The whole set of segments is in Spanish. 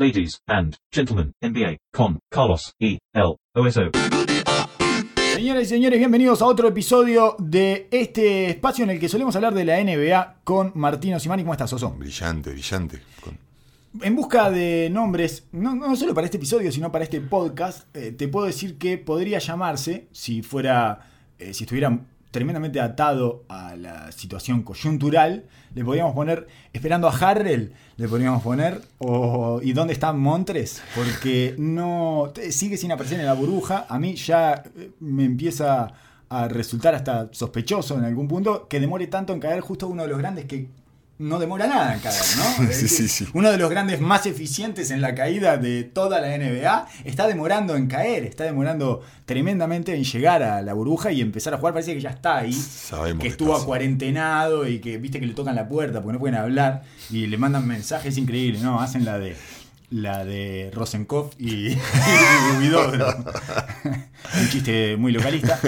Ladies and gentlemen, NBA con Carlos E. L. OSO. Señoras y señores, bienvenidos a otro episodio de este espacio en el que solemos hablar de la NBA con Martino Simani. ¿Cómo estás, Oso? Brillante, brillante. Con- En busca de nombres, no, no solo para este episodio, sino para este podcast, eh, te puedo decir que podría llamarse, si fuera, eh, si estuviera tremendamente atado a la situación coyuntural, le podríamos poner, esperando a Harrell, le podríamos poner, o ¿y dónde está Montres? Porque no, sigue sin aparecer en la burbuja, a mí ya eh, me empieza a resultar hasta sospechoso en algún punto que demore tanto en caer justo uno de los grandes que no demora nada en caer, ¿no? Sí, sí, sí. Uno de los grandes más eficientes en la caída de toda la NBA está demorando en caer, está demorando tremendamente en llegar a la burbuja y empezar a jugar. Parece que ya está ahí, Sabemos que estuvo está así. cuarentenado y que viste que le tocan la puerta porque no pueden hablar y le mandan mensajes increíbles, ¿no? Hacen la de la de Rosenkopf y, y Huidobro. Un chiste muy localista.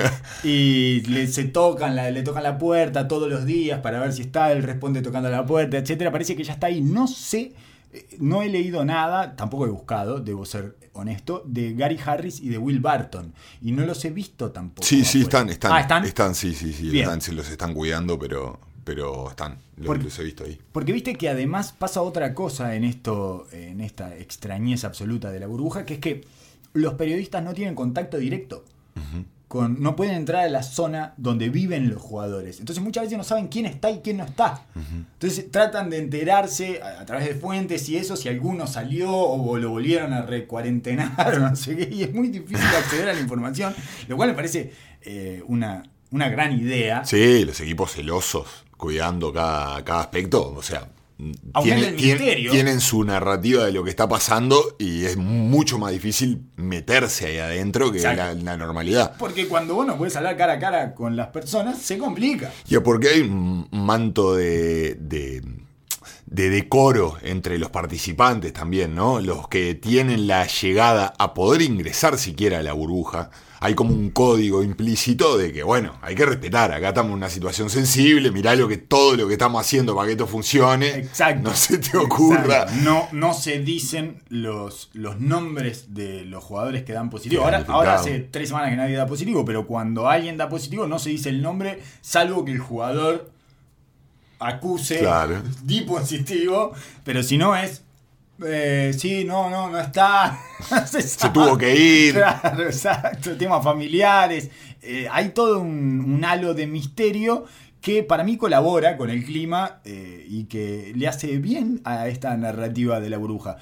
Y le, se tocan la, le tocan la puerta todos los días para ver si está, él responde tocando la puerta, etcétera. Parece que ya está ahí. No sé, eh, no he leído nada, tampoco he buscado, debo ser honesto, de Gary Harris y de Will Barton. Y no los he visto tampoco. Sí, sí, afuera. están, están. Ah, ¿están? Están, sí, sí, sí. Están, se los están cuidando, pero, pero están. Los, Porque- los he visto ahí. Porque viste que además pasa otra cosa en esto, en esta extrañeza absoluta de la burbuja, que es que los periodistas no tienen contacto directo. Con, no pueden entrar a la zona donde viven los jugadores. Entonces muchas veces no saben quién está y quién no está. Entonces tratan de enterarse a, a través de fuentes y eso, si alguno salió o lo volvieron a recuarentenar o no sé qué. Y es muy difícil acceder a la información, lo cual me parece eh, una, una gran idea. Sí, los equipos celosos, cuidando cada, cada aspecto. O sea, misterio. tienen su narrativa de lo que está pasando y es mucho más difícil meterse ahí adentro que la normalidad. Porque cuando vos no puedes hablar cara a cara con las personas, se complica. Ya, porque hay un manto de, de, de decoro entre los participantes también, ¿no? Los que tienen la llegada a poder ingresar siquiera a la burbuja. Hay como un código implícito de que, bueno, hay que respetar. Acá estamos en una situación sensible. Mirá lo que, todo lo que estamos haciendo para que esto funcione. Exacto. No se te ocurra. Exacto. No, no se dicen los, los nombres de los jugadores que dan positivo. Ahora, ahora hace tres semanas que nadie da positivo, pero cuando alguien da positivo no se dice el nombre, salvo que el jugador acuse, Claro. di positivo, pero si no es. eh, sí, no, no, no está. Se, tuvo que ir. Claro, exacto. Temas familiares. Eh, hay todo un, un halo de misterio que para mí colabora con el clima eh, y que le hace bien a esta narrativa de la bruja.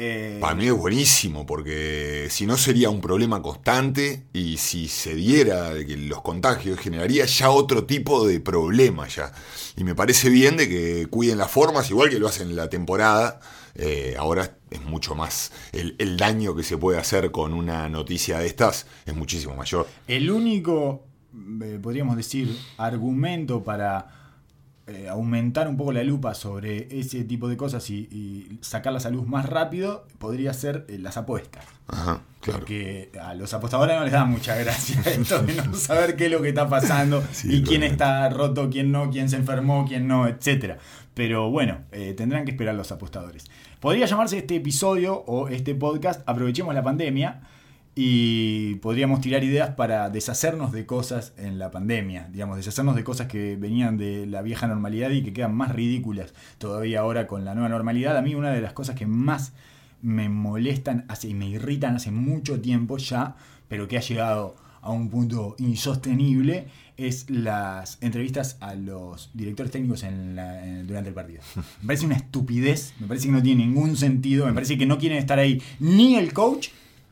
Eh, Para mí es buenísimo, porque si no sería un problema constante y si se diera de que los contagios generaría ya otro tipo de problema ya. Y me parece bien de que cuiden las formas, igual que lo hacen en la temporada. Eh, ahora es mucho más, el, el daño que se puede hacer con una noticia de estas es muchísimo mayor. El único, eh, podríamos decir, argumento para eh, aumentar un poco la lupa sobre ese tipo de cosas y, y sacarlas a luz más rápido podría ser eh, las apuestas. Ajá, claro. Porque a los apostadores no les da mucha gracia esto de no saber qué es lo que está pasando Sí, y quién está roto, quién no, quién se enfermó, quién no, etcétera. Pero bueno, eh, tendrán que esperar los apostadores. Podría llamarse este episodio o este podcast Aprovechemos la pandemia y podríamos tirar ideas para deshacernos de cosas en la pandemia, digamos, deshacernos de cosas que venían de la vieja normalidad y que quedan más ridículas todavía ahora con la nueva normalidad. A mí una de las cosas que más me molestan y me irritan hace mucho tiempo ya, pero que ha llegado a un punto insostenible, es las entrevistas a los directores técnicos en la- durante el partido. Me parece una estupidez, me parece que no tiene ningún sentido, me parece que no quieren estar ahí ni el coach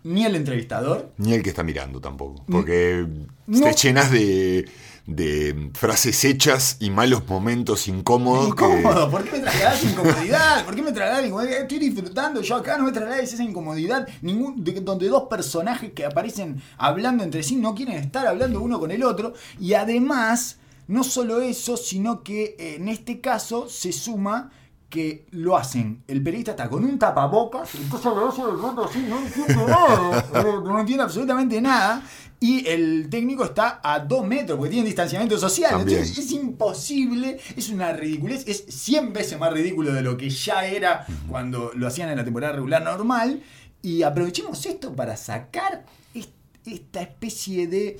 ni el entrevistador. Ni el que está mirando tampoco. Porque No. te llenas de, de frases hechas y malos momentos incómodos. que- Incómodo, ¿por qué me trasladas incomodidad? ¿Por qué me incomodidad? Estoy disfrutando, yo acá no me traslades esa incomodidad. Ningún, de- donde dos personajes que aparecen hablando entre sí no quieren estar hablando uno con el otro. Y además, no solo eso, sino que eh, en este caso se suma que lo hacen, el periodista está con un tapabocas, entonces lo hace de fondo así, no entiende nada, no, entiende absolutamente nada, y el técnico está a dos metros, porque tiene distanciamiento social, También. entonces es imposible, es una ridiculez, es 100 veces más ridículo de lo que ya era cuando lo hacían en la temporada regular normal, y aprovechemos esto para sacar est- esta especie de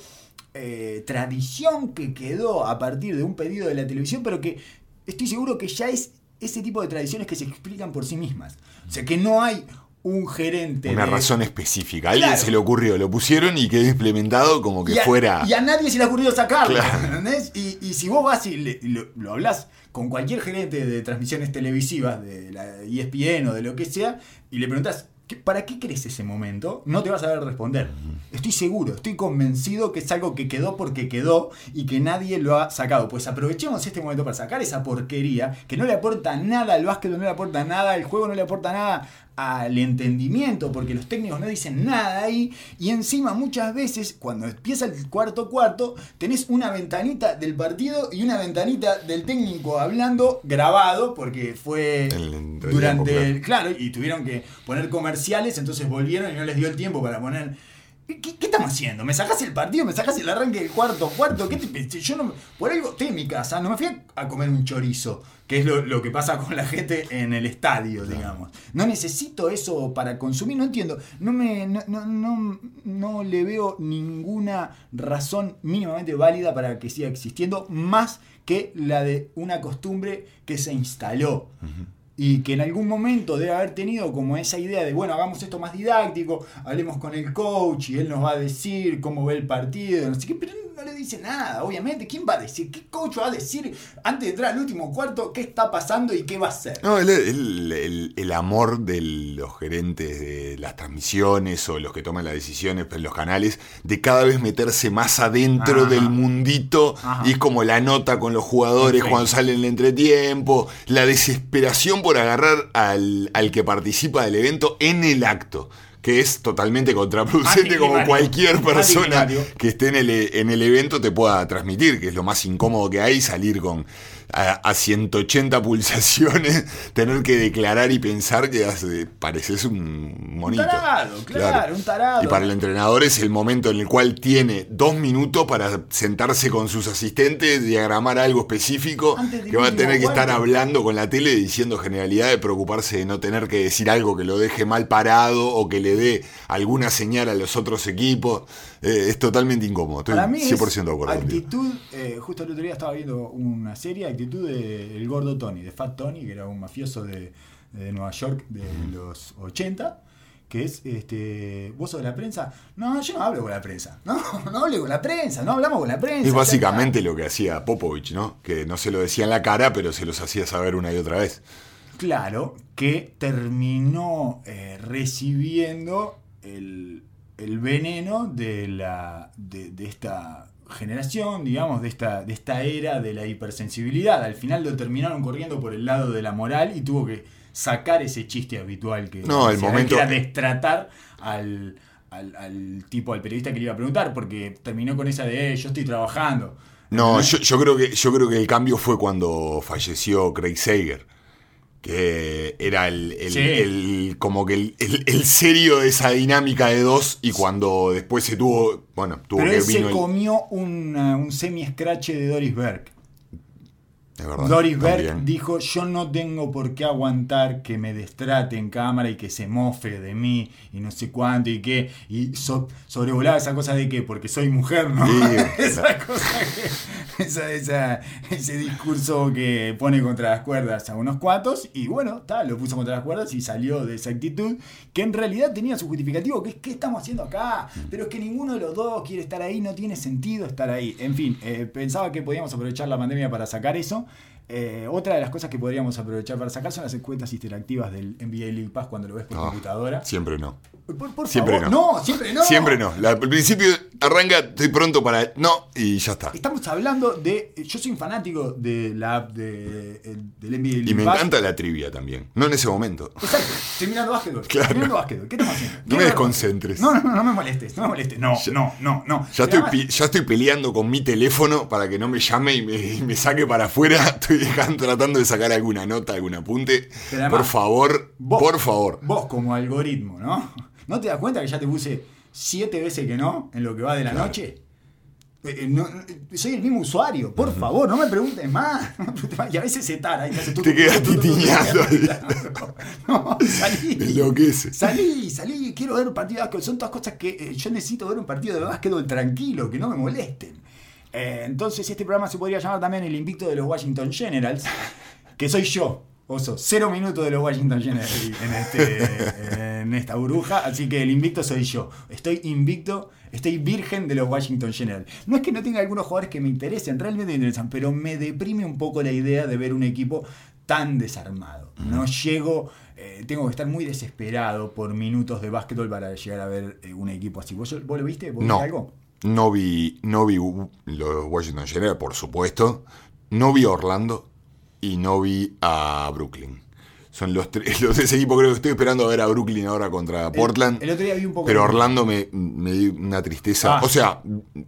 eh, tradición que quedó a partir de un pedido de la televisión, pero que estoy seguro que ya es ese tipo de tradiciones que se explican por sí mismas. O sea, que no hay un gerente. Una de- razón específica. A alguien se le ocurrió, lo pusieron y quedó implementado como que y a, fuera. y a nadie se le ha ocurrido sacarlo. Claro. ¿entendés? Y, y si vos vas y, le- lo, lo hablas con cualquier gerente de transmisiones televisivas, de la ESPN o de lo que sea, y le preguntas. ¿Para qué crees ese momento? No te vas a saber responder. Estoy seguro, estoy convencido que es algo que quedó porque quedó y que nadie lo ha sacado. Pues aprovechemos este momento para sacar esa porquería que no le aporta nada al básquet, no le aporta nada al juego, no le aporta nada al entendimiento, porque los técnicos no dicen nada ahí. Y encima, muchas veces, cuando empieza el cuarto cuarto, tenés una ventanita del partido y una ventanita del técnico hablando grabado, porque fue El durante el. Claro, y tuvieron que poner comerciales, entonces volvieron y no les dio el tiempo para poner. ¿Qué, qué estamos haciendo? ¿Me sacás el partido? ¿Me sacás el arranque del cuarto cuarto? ¿Qué te pensé? Yo no. Por algo estoy en mi casa, no me fui a- comer un chorizo, que es lo, lo que pasa con la gente en el estadio, digamos. No necesito eso para consumir, no entiendo. No me. No, no, no, no le veo ninguna razón mínimamente válida para que siga existiendo, más que la de una costumbre que se instaló y que en algún momento debe haber tenido como esa idea de, bueno, hagamos esto más didáctico, hablemos con el coach y él nos va a decir cómo ve el partido, no sé qué, pero no le dice nada, obviamente. ¿Quién va a decir? ¿Qué coach va a decir antes de entrar al último cuarto qué está pasando y qué va a hacer? No, el, el- el- el amor de los gerentes de las transmisiones o los que toman las decisiones en los canales de cada vez meterse más adentro Ajá. del mundito Ajá. y es como la nota con los jugadores cuando sale en el entretiempo, la desesperación por agarrar al, al que participa del evento en el acto. Que es totalmente contraproducente como cualquier persona que esté en el, en el evento te pueda transmitir, que es lo más incómodo que hay, salir con a, a 180 pulsaciones, tener que declarar y pensar que hace- pareces un monito. tarado, claro, un tarado. Y para el entrenador es el momento en el cual tiene dos minutos para sentarse con sus asistentes, diagramar algo específico, que va a tener que estar hablando con la tele diciendo generalidades, preocuparse de no tener que decir algo que lo deje mal parado o que le dé alguna señal a los otros equipos. Eh, es totalmente incómodo. Estoy Para mí 100% es de acuerdo. actitud, eh, justo el otro día estaba viendo una serie, actitud de El Gordo Tony, de Fat Tony, que era un mafioso de, de Nueva York de los 80, que es, este, vos sos de la prensa, no, yo no hablo con la prensa, no, no hablo con la prensa, no hablamos con la prensa. Es básicamente lo que hacía Popovich, ¿no? Que no se lo decía en la cara, pero se los hacía saber una y otra vez. Claro, que terminó eh, recibiendo el, el veneno de, la, de, de esta generación, digamos, de esta, de esta era de la hipersensibilidad. Al final lo terminaron corriendo por el lado de la moral y tuvo que sacar ese chiste habitual que, No, el momento- que era destratar al, al, al tipo, al periodista que le iba a preguntar, porque terminó con esa de, "Eh, yo estoy trabajando. No, yo, yo creo que, yo creo que el cambio fue cuando falleció Craig Sager. Que era el, el- Sí. el- como que el, el- serio de esa dinámica de dos. Y cuando después se tuvo. Bueno, tuvo Pero que él se vino el- comió una- un semi-scratch de Doris Berg. Verdad, Doris Berg también. dijo, yo no tengo por qué aguantar que me destrate en cámara y que se mofe de mí y no sé cuánto y qué. Y so- sobrevolaba esa cosa de que porque soy mujer, ¿no? Sí, esa cosa que, esa, esa- ese discurso que pone contra las cuerdas a unos cuantos y bueno, tal, lo puso contra las cuerdas y salió de esa actitud que en realidad tenía su justificativo, que es ¿qué estamos haciendo acá? Pero es que ninguno de los dos quiere estar ahí, no tiene sentido estar ahí. En fin, eh, pensaba que podíamos aprovechar la pandemia para sacar eso. Eh, otra de las cosas que podríamos aprovechar para sacar son las encuestas interactivas del NBA League Pass cuando lo ves por No, computadora. Siempre no. Por, por Siempre favor. no. siempre no. Siempre no. Al principio arranca, estoy pronto para. No, y ya está. Estamos hablando de. Yo soy un fanático de la app de, el- del NBA Y me encanta la trivia también. No en ese momento. Exacto, estoy mirando básquetbol. Claro. Estoy mirando básquetbol. ¿Qué estamos haciendo? No me desconcentres. No, no, no, no me molestes, no me molestes. No, no, no, no. Ya estoy, ya estoy peleando con mi teléfono para que no me llame y me, y me saque para afuera. Estoy dejando- tratando de sacar alguna nota, algún apunte. Además, por favor, vos- por favor. Vos como algoritmo, ¿no? ¿No te das cuenta que ya te puse siete veces que no en lo que va de la Claro. noche? Eh, eh, no, eh, soy el mismo usuario, por favor, no me preguntes más. no me preguntes más. Y a veces se tara y te hace Te quedas titiñando ahí. No, salí. Enloquece. Salí, salí, quiero ver un partido de básquetbol. Son todas cosas que eh, yo necesito ver un partido de básquetbol tranquilo, que no me molesten. Eh, entonces este programa se podría llamar también el invicto de los Washington Generals, que soy yo. Oso, cero minutos de los Washington Generals en, este, en esta burbuja, así que el invicto soy yo. Estoy invicto, estoy virgen de los Washington Generals. No es que no tenga algunos jugadores que me interesen, realmente me interesan, pero me deprime un poco la idea de ver un equipo tan desarmado. No llego, eh, tengo que estar muy desesperado por minutos de básquetbol para llegar a ver eh, un equipo así. ¿Vos, vos lo viste? ¿Vos No. viste algo? No vi, no vi uh, los Washington Generals, por supuesto. No vi Orlando y no vi a Brooklyn. Son los tres, los tres equipos, creo que estoy esperando a ver a Brooklyn ahora contra Portland. El, otro día vi un poco. Pero de- Orlando me, me dio una tristeza. Ah. O sea,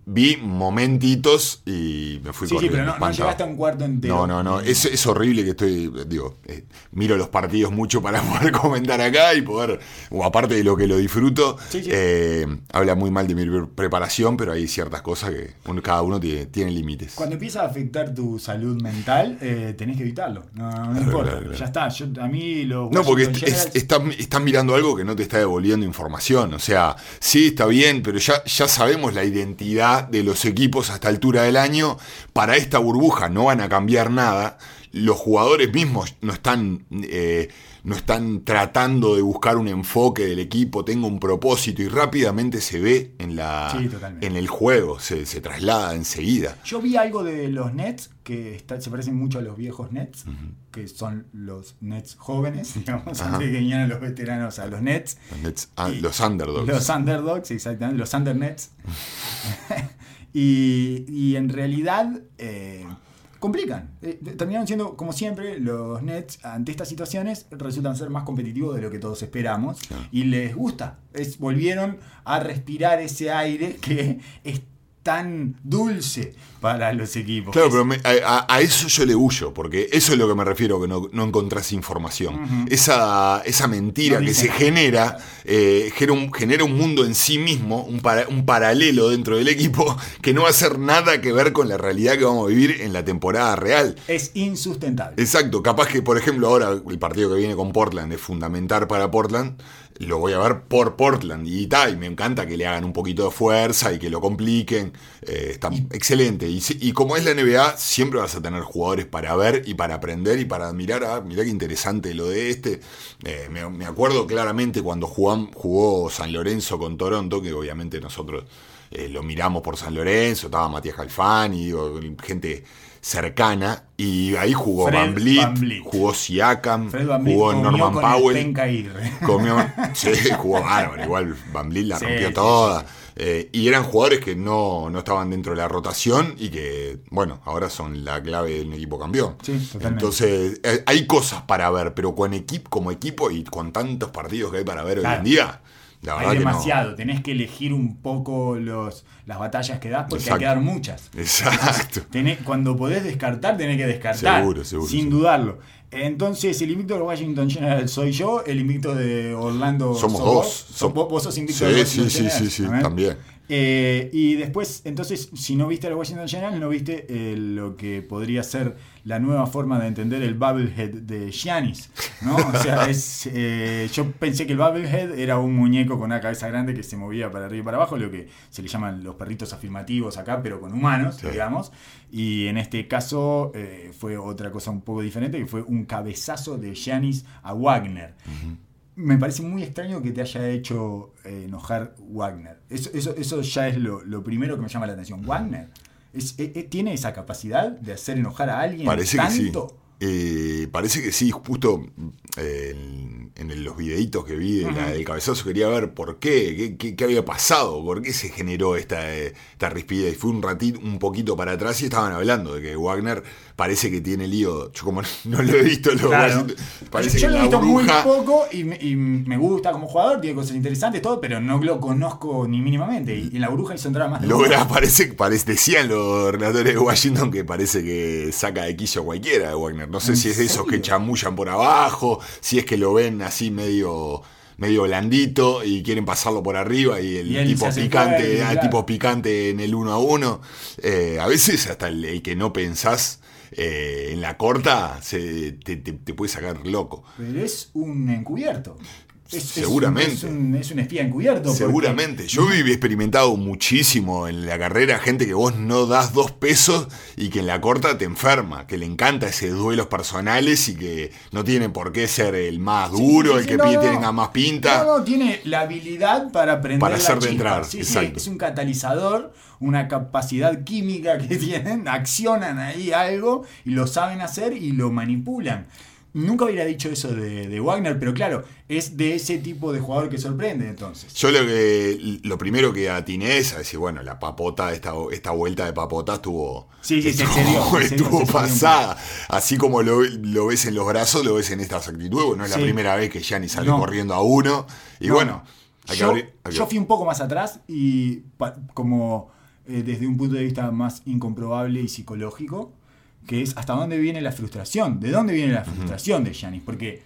vi momentitos y me fui Sí, sí, corriendo. pero no, no llegaste a un cuarto entero. No, no, no. Es, es horrible que estoy. Digo, eh, miro los partidos mucho para poder comentar acá y poder. O aparte de lo que lo disfruto, Sí, sí. eh, habla muy mal de mi pre- preparación, pero hay ciertas cosas que uno- cada uno tiene, tiene límites. Cuando empieza a afectar tu salud mental, eh, tenés que evitarlo. No, no Claro, importa. claro, claro. Ya está. Yo, a mí No, porque es- están mirando algo que no te está devolviendo información. O sea, sí, está bien, pero ya, ya sabemos la identidad de los equipos a esta altura del año. Para esta burbuja no van a cambiar nada. Los jugadores mismos no están, eh, no están tratando de buscar un enfoque del equipo, tenga un propósito y rápidamente se ve en, la, Sí, en el juego, se, se traslada enseguida. Yo vi algo de los Nets que está- se parecen mucho a los viejos Nets, que son los Nets jóvenes, digamos, Ajá. antes que vinieran los veteranos a los Nets. Los, Nets- ah, Y- los underdogs. Los underdogs, exactamente, los undernets. y, y en realidad eh, complican. Eh, terminaron siendo, como siempre, los Nets ante estas situaciones resultan ser más competitivos de lo que todos esperamos. Claro. Y les gusta. Es, volvieron a respirar ese aire que es tan dulce para los equipos. Claro, pero me- a, eso yo le huyo, porque eso es lo que me refiero, que no, no encontrás información. Esa, esa mentira No que se genera, eh, genera, un, genera un mundo en sí mismo, un, para- un paralelo dentro del equipo, que no va a hacer nada que ver con la realidad que vamos a vivir en la temporada real. es insustentable. Exacto, capaz que, por ejemplo, ahora el partido que viene con Portland es fundamental para Portland, lo voy a ver por Portland y tal, y me encanta que le hagan un poquito de fuerza y que lo compliquen, eh, está excelente. Y, como es la NBA, siempre vas a tener jugadores para ver y para aprender y para admirar, ah, mirá qué interesante lo de este. Eh, me, me acuerdo claramente cuando jugam- jugó San Lorenzo con Toronto, que obviamente nosotros eh, lo miramos por San Lorenzo, estaba Matías Calfani, digo, gente cercana, y ahí jugó Fred Van Vliet, VanVleet. jugó Siakam, Van jugó comió Norman con el Powell. Aguirre. Comió, sí, jugó bárbaro, igual Van Vliet la Sí, rompió sí, toda. Eh, y eran jugadores que no, no estaban dentro de la rotación y que, bueno, ahora son la clave del equipo campeón. Entonces, eh, hay cosas para ver, pero con equipo, como equipo y con tantos partidos que hay para ver hoy en día, Hay no. demasiado, tenés que elegir un poco los, las batallas que das porque Exacto. hay que dar muchas. Exacto. Tenés- cuando podés descartar, tenés que descartar. Seguro, seguro, Sin seguro. dudarlo. Entonces, el invicto de Washington Generals soy yo, el invicto de Orlando Somos sos dos. vos. Som- vos, sos invicto Sí, de sí, Washington sí, sí, sí, a ver. también. Eh, y después, entonces, si no viste a los Washington Generals, no viste eh, lo que podría ser la nueva forma de entender el Bubblehead de Giannis, ¿no? O sea, es, eh, yo pensé que el Bubblehead era un muñeco con una cabeza grande que se movía para arriba y para abajo, lo que se le llaman los perritos afirmativos acá, pero con humanos, Sí. digamos. Y en este caso fue otra cosa un poco diferente, que fue un cabezazo de Giannis a Wagner. Me parece muy extraño que te haya hecho eh, enojar Wagner. Eso, eso, eso ya es lo, lo primero que me llama la atención. Wagner es- eh, eh, tiene esa capacidad de hacer enojar a alguien Parece que sí. Eh, parece que sí, justo eh, en, en los videitos que vi de del cabezazo quería ver por qué, qué, qué- qué había pasado, por qué se generó esta, eh, esta rispidez. Fui un ratito, un poquito para atrás y estaban hablando de que Wagner parece que tiene lío. Yo como no lo he visto, lo Claro. parece yo que lo he visto muy poco y me, y me gusta como jugador, tiene cosas interesantes, todo, pero no lo conozco ni mínimamente. Y en la bruja hizo entrar más de logra, parece, parece, decían los relatores de Washington que parece que saca de quicio a cualquiera de Wagner. No sé ¿En si es de esos que chamullan por abajo, si es que lo ven así medio medio blandito y quieren pasarlo por arriba y el Y tipo picante, fuerte, ah, claro. tipo picante en el uno a uno. Eh, a veces hasta el, el que no pensás eh, en la corta se, te, te- te puede sacar loco. Pero es un encubierto. Es, Seguramente. Es un, es un espía encubierto. porque- Seguramente. Yo viví experimentado muchísimo en la carrera gente que vos no das dos pesos y que en la corta te enferma, que le encanta ese duelos personales y que no tiene por qué ser el más duro, sí, el que no, tenga más pinta. No, no, tiene la habilidad para prender Para la hacer de entrar, Sí, sí, exacto. es un catalizador, una capacidad química que tienen, accionan ahí algo y lo saben hacer y lo manipulan. Nunca hubiera dicho eso de, de Wagner, pero claro, es de ese tipo de jugador que sorprende entonces. Yo lo que lo primero que atiné es a decir, bueno, la papota, esta, esta vuelta de papota estuvo, Sí, sí, estuvo, se excedió, estuvo se pasada. Así como lo, lo ves en los brazos, lo ves en estas actitudes. No es Sí. la primera vez que Gianni sale No. corriendo a uno. Y No, bueno, yo, abrir. yo fui un poco más atrás y como eh, desde un punto de vista más incomprobable y psicológico, que es hasta dónde viene la frustración, de dónde viene la frustración de Giannis, porque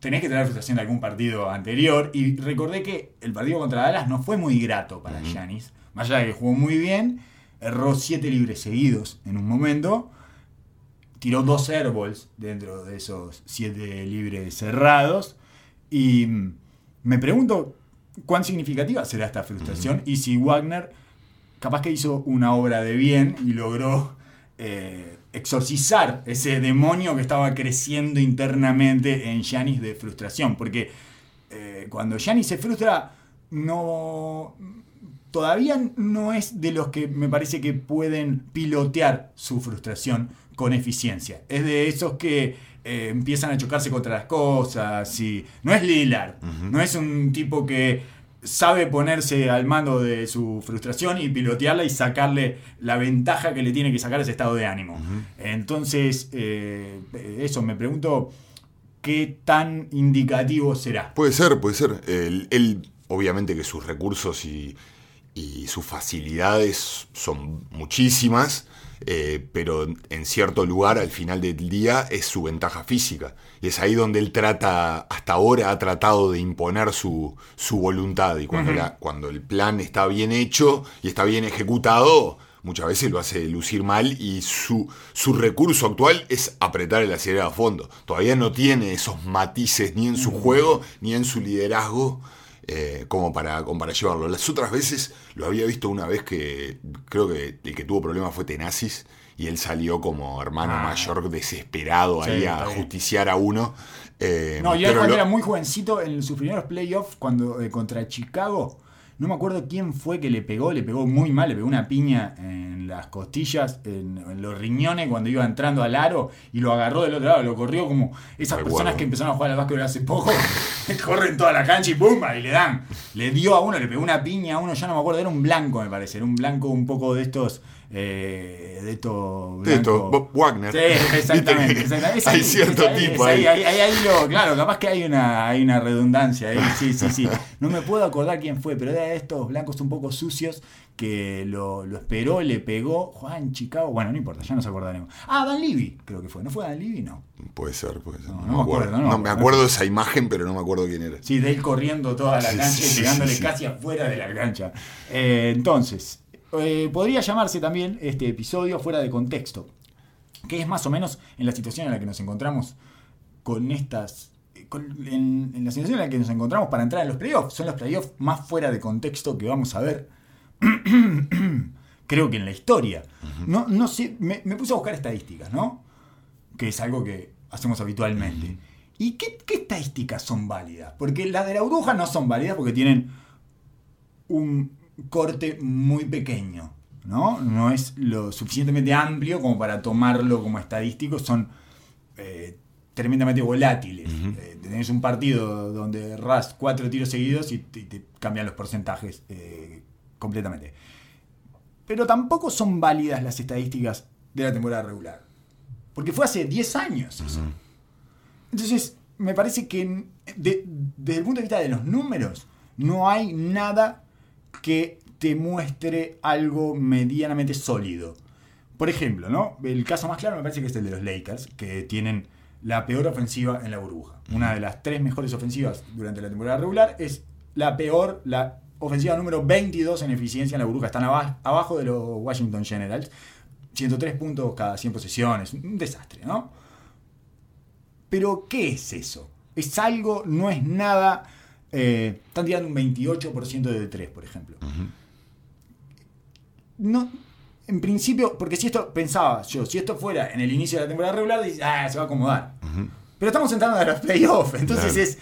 tenés que tener frustración de algún partido anterior. Y recordé que el partido contra Dallas no fue muy grato para Giannis, más allá de que jugó muy bien, erró siete libres seguidos en un momento, tiró dos airballs dentro de esos siete libres cerrados. Y me pregunto cuán significativa será esta frustración y si Wagner capaz que hizo una obra de bien y logró eh, exorcizar ese demonio que estaba creciendo internamente en Giannis de frustración. Porque eh, cuando Giannis se frustra, no. Todavía no es de los que me parece que pueden pilotear su frustración con eficiencia. Es de esos que eh, empiezan a chocarse contra las cosas y. No es Lillard. No es un tipo que sabe ponerse al mando de su frustración y pilotearla y sacarle la ventaja que le tiene que sacar ese estado de ánimo. Entonces, eh, eso, me pregunto qué tan indicativo será. Puede ser, puede ser. Él, él, obviamente que sus recursos y, y sus facilidades son muchísimas, eh, pero en cierto lugar al final del día es su ventaja física. Y es ahí donde él trata, hasta ahora ha tratado de imponer su, su voluntad. Y cuando, la- cuando el plan está bien hecho y está bien ejecutado, muchas veces lo hace lucir mal y su, su recurso actual es apretar el acelerador a fondo. Todavía no tiene esos matices ni en su juego ni en su liderazgo eh, como, para, como para llevarlo. Las otras veces lo había visto una vez que creo que el que tuvo problemas fue Tenasis y él salió como hermano Ah. mayor desesperado Sí, ahí a justiciar a uno. Eh, No, y él cuando lo- era muy jovencito, en sus primeros playoffs, cuando eh, contra Chicago, no me acuerdo quién fue que le pegó, le pegó muy mal, le pegó una piña en las costillas, en, en los riñones cuando iba entrando al aro y lo agarró del otro lado, lo corrió como esas personas que empezaron a jugar al básquetbol hace poco, corren toda la cancha y ¡pum! y le dan. Le dio a uno, le pegó una piña a uno, ya no me acuerdo, era un blanco me parece, era un blanco un poco de estos... eh, de esto, blancos- Bob Wagner. Sí, exactamente. Hay ahí, cierto es tipo es ahí. ahí, ahí lo- claro, capaz que hay una, hay una redundancia ahí. Sí, sí, sí. No me puedo acordar quién fue, pero era de estos blancos un poco sucios que lo, lo esperó, le pegó. Juan Chicago. Bueno, no importa, ya nos acordaremos. Ah, Dan Levy, creo que fue. ¿No fue Dan Levy? No. Puede ser, puede ser. No, No, no me acuerdo. acuerdo, no me No, me acuerdo. de esa imagen, pero no me acuerdo quién era. Sí, de él corriendo toda la cancha sí, y sí. casi afuera de la cancha. Eh, entonces, eh, podría llamarse también este episodio fuera de contexto, que es más o menos en la situación en la que nos encontramos con estas. eh, con- en, en la situación en la que nos encontramos para entrar en los playoffs. Son los playoffs más fuera de contexto que vamos a ver. Creo que en la historia. No, no sé, me, me puse a buscar estadísticas, ¿no? Que es algo que hacemos habitualmente. ¿Y qué, qué estadísticas son válidas? Porque las de la burbuja no son válidas porque tienen un corte muy pequeño, ¿no? No es lo suficientemente amplio como para tomarlo como estadístico. Son eh, tremendamente volátiles. Eh, tenés un partido donde ras cuatro tiros seguidos y te, te cambian los porcentajes eh, completamente. Pero tampoco son válidas las estadísticas de la temporada regular. Porque fue hace 10 años eso. Entonces, me parece que de- desde el punto de vista de los números, no hay nada que te muestre algo medianamente sólido. Por ejemplo, ¿no? El caso más claro me parece que es el de los Lakers, que tienen la peor ofensiva en la burbuja. Una de las tres mejores ofensivas durante la temporada regular es la peor, la ofensiva número 22 en eficiencia en la burbuja. Están aba- abajo de los Washington Generals. 103 puntos cada 100 posesiones. Un desastre, ¿no? Pero, ¿qué es eso? Es algo, no es nada. Eh, están tirando un 28% de 3, por ejemplo. No, en principio, porque si esto pensaba yo, si esto fuera en el inicio de la temporada regular, dices, ah, se va a acomodar. Pero estamos entrando a los playoffs, entonces Claro. es.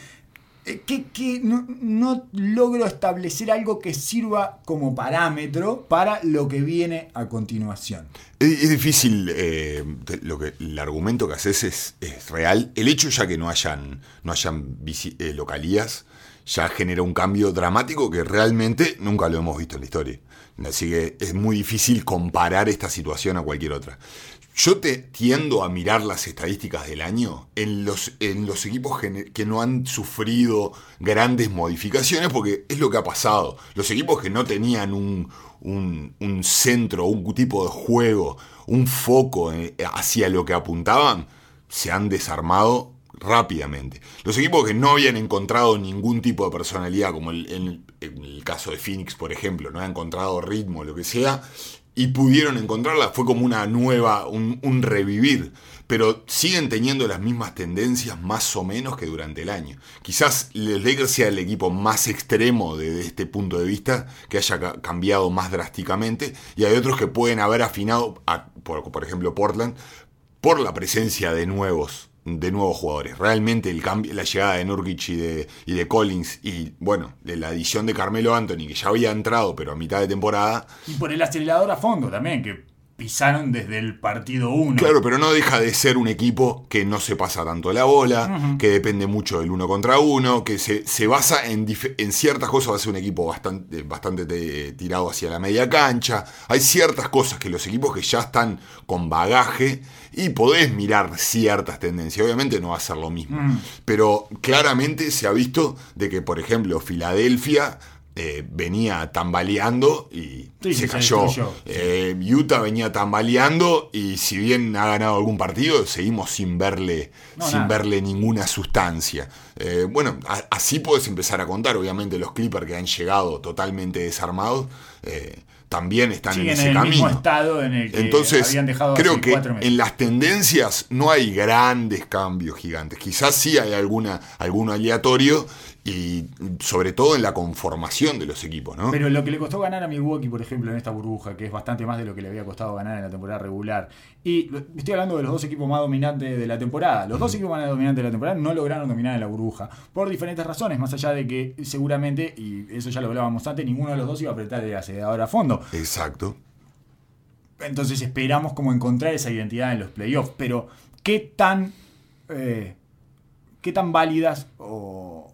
eh, que, que no, no logro establecer algo que sirva como parámetro para lo que viene a continuación. Es, es difícil, eh, lo que, el argumento que haces es, es real. El hecho ya que no hayan, no hayan eh, localías ya genera un cambio dramático que realmente nunca lo hemos visto en la historia. Así que es muy difícil comparar esta situación a cualquier otra. Yo te tiendo a mirar las estadísticas del año en los, en los equipos que no han sufrido grandes modificaciones, porque es lo que ha pasado. Los equipos que no tenían un, un, un centro, un tipo de juego, un foco eh, hacia lo que apuntaban, se han desarmado rápidamente. Los equipos que no habían encontrado ningún tipo de personalidad, como el- en, el caso de Phoenix, por ejemplo, no han encontrado ritmo, lo que sea, y pudieron encontrarla, fue como una nueva, un, revivir. Pero siguen teniendo las mismas tendencias más o menos que durante el año. Quizás los Lakers sea el equipo más extremo desde este punto de vista, que haya ca- cambiado más drásticamente, y hay otros que pueden haber afinado, por ejemplo Portland, por la presencia de nuevos de nuevos jugadores. Realmente el cambio, la llegada de Nurkic y de, y de Collins y bueno, de la adición de Carmelo Anthony que ya había entrado pero a mitad de temporada, Y por el acelerador a fondo también, que pisaron desde el partido 1. Claro, pero no deja de ser un equipo que no se pasa tanto la bola, que depende mucho del uno contra uno, que se, se basa en, en ciertas cosas, va a ser un equipo bastante, bastante te- tirado hacia la media cancha. Hay ciertas cosas que los equipos que ya están con bagaje y podés mirar ciertas tendencias. Obviamente no va a ser lo mismo, pero claramente se ha visto de que, por ejemplo, Filadelfia... eh, venía tambaleando y Sí, se cayó. Eh, Utah venía tambaleando y si bien ha ganado algún partido, seguimos sin verle, No, sin nada. verle ninguna sustancia. Eh, bueno, a- así puedes empezar a contar. Obviamente los Clippers que han llegado totalmente desarmados también están Siguen en en ese el camino. mismo estado en el que Entonces, habían dejado creo que meses. en las tendencias no hay grandes cambios gigantes. Quizás sí hay alguna, alguno aleatorio y sobre todo en la conformación de los equipos, ¿no? Pero lo que le costó ganar a Milwaukee, por ejemplo, en esta burbuja, que es bastante más de lo que le había costado ganar en la temporada regular. Y estoy hablando de los dos equipos más dominantes de la temporada. Los dos equipos más dominantes de la temporada no lograron dominar en la burbuja. Por diferentes razones, más allá de que seguramente, y eso ya lo hablábamos antes, ninguno de los dos iba a apretar el acelerador a fondo. Exacto. Entonces esperamos como encontrar esa identidad en los playoffs. Pero, ¿qué tan, eh, qué tan válidas o,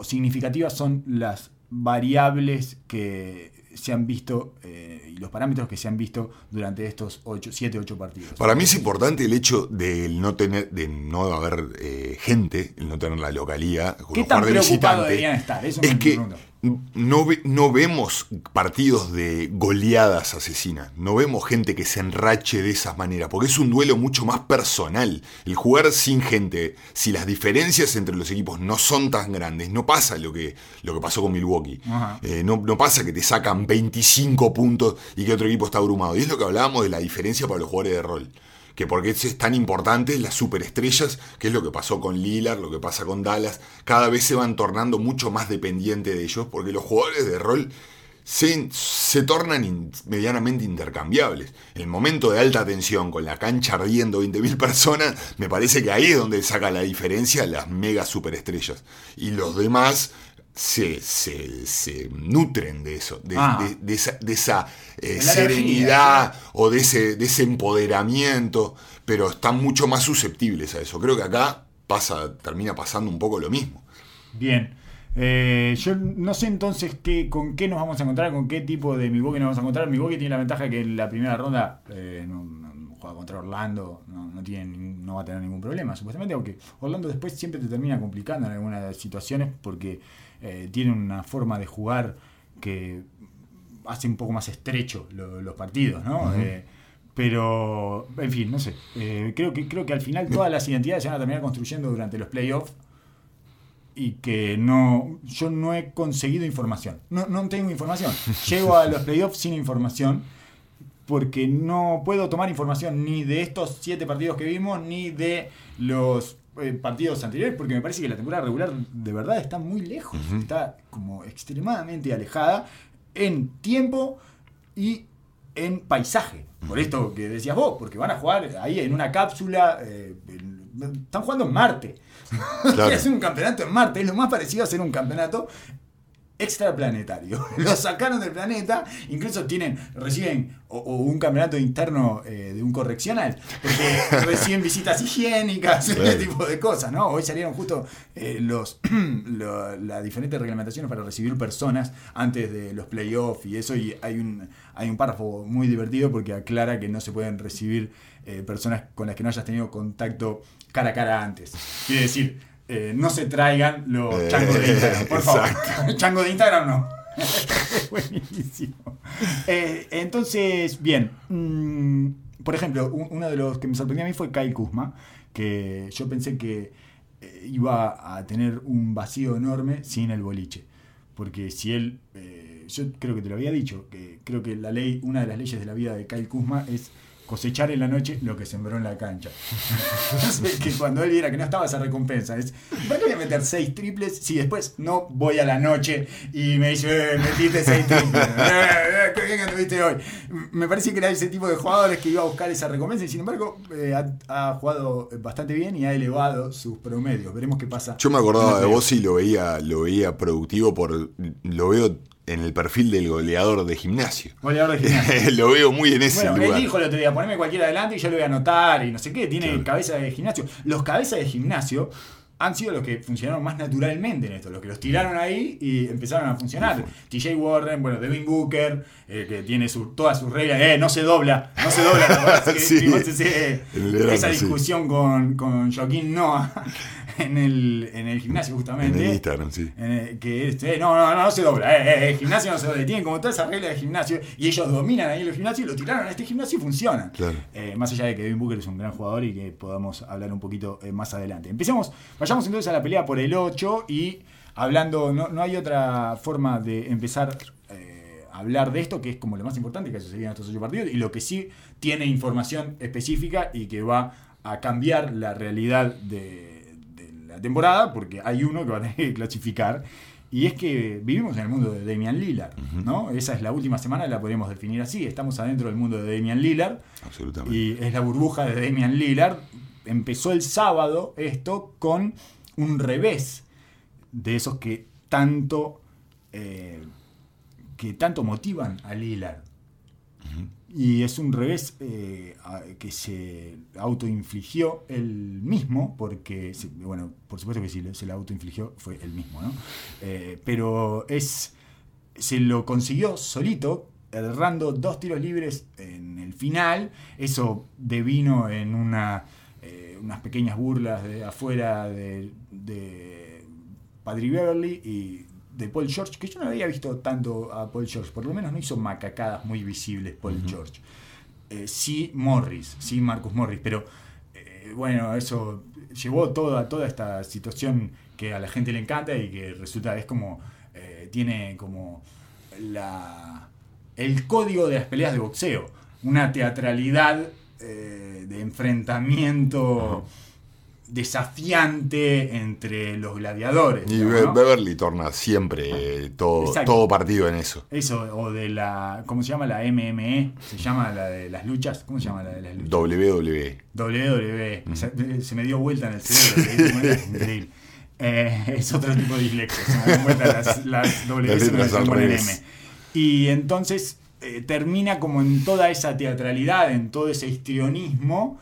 o significativas son las variables que se han visto eh, y los parámetros que se han visto durante estos 7, 8 partidos? Para mí es importante el hecho de no tener, de no haber eh, gente, el no tener la localía, ¿Qué tan de preocupados visitante. deberían estar? Eso es me que pregunto. No, ve- no vemos partidos de goleadas asesinas, no vemos gente que se enrache de esa manera, porque es un duelo mucho más personal. El jugar sin gente, si las diferencias entre los equipos no son tan grandes, no pasa lo que, lo que pasó con Milwaukee. Eh, no, no pasa que te sacan 25 puntos y que otro equipo está abrumado. Y es lo que hablábamos de la diferencia para los jugadores de rol. Que porque es tan importante las superestrellas, que es lo que pasó con Lillard, lo que pasa con Dallas, cada vez se van tornando mucho más dependientes de ellos, porque los jugadores de rol se, se tornan medianamente intercambiables. El momento de alta tensión, con la cancha ardiendo 20.000 personas, me parece que ahí es donde saca la diferencia las mega superestrellas. Y los demás se, se, se nutren de eso, de, Ah. de- de esa, de esa, eh, serenidad o de ese, de ese empoderamiento, pero están mucho más susceptibles a eso. Creo que acá pasa, termina pasando un poco lo mismo. Bien. Eh, yo no sé entonces qué, con qué nos vamos a encontrar, con qué tipo de Milwaukee nos vamos a encontrar. Milwaukee tiene la ventaja que en la primera ronda eh, no, no juega contra Orlando, no, no, tiene, no va a tener ningún problema, supuestamente, aunque Orlando después siempre te termina complicando en algunas situaciones porque eh, tiene una forma de jugar que hace un poco más estrecho lo- los partidos, ¿no? Eh, pero, en fin, no sé. Eh, creo, que, creo que al final todas las identidades se van a terminar construyendo durante los playoffs y que no yo no he conseguido información. No, no tengo información. Llego a los playoffs sin información porque no puedo tomar información ni de estos siete partidos que vimos ni de los partidos anteriores porque me parece que la temporada regular de verdad está muy lejos. Está como extremadamente alejada en tiempo y en paisaje. Por esto que decías vos, porque van a jugar ahí en una cápsula. eh, en- están jugando en Marte. Claro. es un campeonato en Marte, es lo más parecido a ser un campeonato extraplanetario. Lo sacaron del planeta, incluso tienen, reciben o, o un campeonato interno eh, de un correccional, porque reciben visitas higiénicas, ese tipo de cosas, ¿no? Hoy salieron justo eh, los lo- las diferentes reglamentaciones para recibir personas antes de los playoffs y eso, y hay un, hay un párrafo muy divertido porque aclara que no se pueden recibir eh, personas con las que no hayas tenido contacto cara a cara antes. Quiere decir, eh, no se traigan los Eh, changos de Instagram, por favor. Chango de Instagram no. Buenísimo. Eh, entonces, bien. mm, por ejemplo, un- uno de los que me sorprendió a mí fue Kyle Kuzma, que yo pensé que iba a tener un vacío enorme sin el boliche. Porque si él, yo creo que te lo había dicho, que creo que la ley, una de las leyes de la vida de Kyle Kuzma es cosechar en la noche lo que sembró en la cancha. Entonces, que cuando él viera que no estaba esa recompensa, es, ¿para qué voy a meter seis triples si después no voy a la noche y me dice, eh, metiste seis triples? Eh, eh, qué bien que anduviste hoy. Me parece que era ese tipo de jugadores que iba a buscar esa recompensa y sin embargo eh, ha, ha jugado bastante bien y ha elevado sus promedios. Veremos qué pasa. Yo me acordaba de vos y lo veía, lo veía productivo por. Lo veo en el perfil del goleador de gimnasio. Goleador de gimnasio. lo veo muy en ese Bueno, lugar. él dijo el otro día, poneme cualquiera adelante y yo lo voy a anotar y no sé qué, tiene Claro. cabeza de gimnasio. Los cabezas de gimnasio han sido los que funcionaron más naturalmente en esto, los que los tiraron ahí y empezaron a funcionar. TJ Warren, bueno, Devin Booker, eh, que tiene su- todas sus reglas, eh, no se dobla, no se dobla, ¿te acordás que Sí. verano, esa sí. discusión con, con Joaquín Noah en el, en el gimnasio En justamente. el Instagram, sí. Que es, eh, no, no, no, no se dobla, eh, eh, el gimnasio no se dobla, tienen como todas esas reglas de gimnasio y ellos dominan ahí el gimnasio y lo tiraron a este gimnasio y funcionan. Claro. Eh, más allá de que Devin Booker es un gran jugador y que podamos hablar un poquito eh, más adelante. Empecemos, vayamos entonces a la pelea por el 8 y hablando, no, no hay otra forma de empezar a hablar de esto que es como lo más importante que ha sucedido en estos ocho partidos y lo que sí tiene información específica y que va a cambiar la realidad de la temporada porque hay uno que va a tener que clasificar. Y es que vivimos en el mundo de Damian Lillard, ¿no? Esa es la última semana, la podemos definir así. Estamos adentro del mundo de Damian Lillard. Absolutamente. Y es la burbuja de Damian Lillard. Empezó el sábado esto con un revés de esos que tanto eh, que tanto motivan a Lillard. Y es un revés eh, que se autoinfligió él mismo, porque, bueno, por supuesto que si se lo autoinfligió fue él mismo, ¿no? Eh, pero es se lo consiguió solito, errando dos tiros libres en el final. Eso devino en una, eh, unas pequeñas burlas de afuera de, de Padre Beverly y de Paul George, que yo no había visto tanto a Paul George, por lo menos no hizo macacadas muy visibles Paul George. Eh, sí Morris, sí Marcus Morris, pero eh, bueno, eso llevó toda, toda esta situación que a la gente le encanta y que resulta, es como, eh, tiene como la, el código de las peleas de boxeo, una teatralidad de enfrentamiento desafiante entre los gladiadores. Y digamos, Be- ¿no? Beverly torna siempre eh, todo, Exacto. todo partido en eso. Eso, o de la, ¿cómo se llama? La MME, se llama la de las luchas, ¿cómo se llama la de las luchas? WWE. WWE, se, se me dio vuelta en el cerebro, es increíble. Eh, es otro tipo de dislexia. Se me dan vuelta las, las al ponen revés. M. Y entonces eh, termina como en toda esa teatralidad, en todo ese histrionismo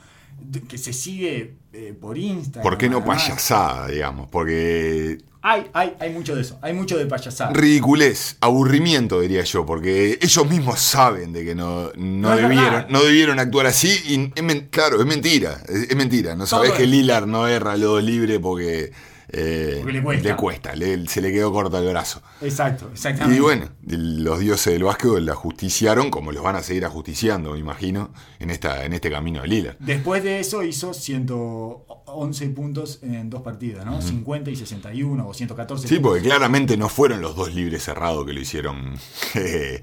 que se sigue eh, por Instagram. ¿Por qué no payasada, digamos? Porque Hay, hay, hay mucho de eso, hay mucho de payasada. ridiculez, aburrimiento diría yo, porque ellos mismos saben de que no, no, debieron, no debieron actuar así y es claro, es mentira, es, es mentira. No sabés Todo que Lillard no erra los dos libres porque, eh, Porque le cuesta. le- se le quedó corto el brazo. Exacto, exactamente. Y bueno, los dioses del básquetbol la justiciaron como los van a seguir ajusticiando, me imagino, en, esta, en este camino de Lillard. Después de eso hizo 111 puntos en dos partidas, ¿no? 50 y 61 o 114. Sí, porque claramente no fueron los dos libres cerrados que lo hicieron eh,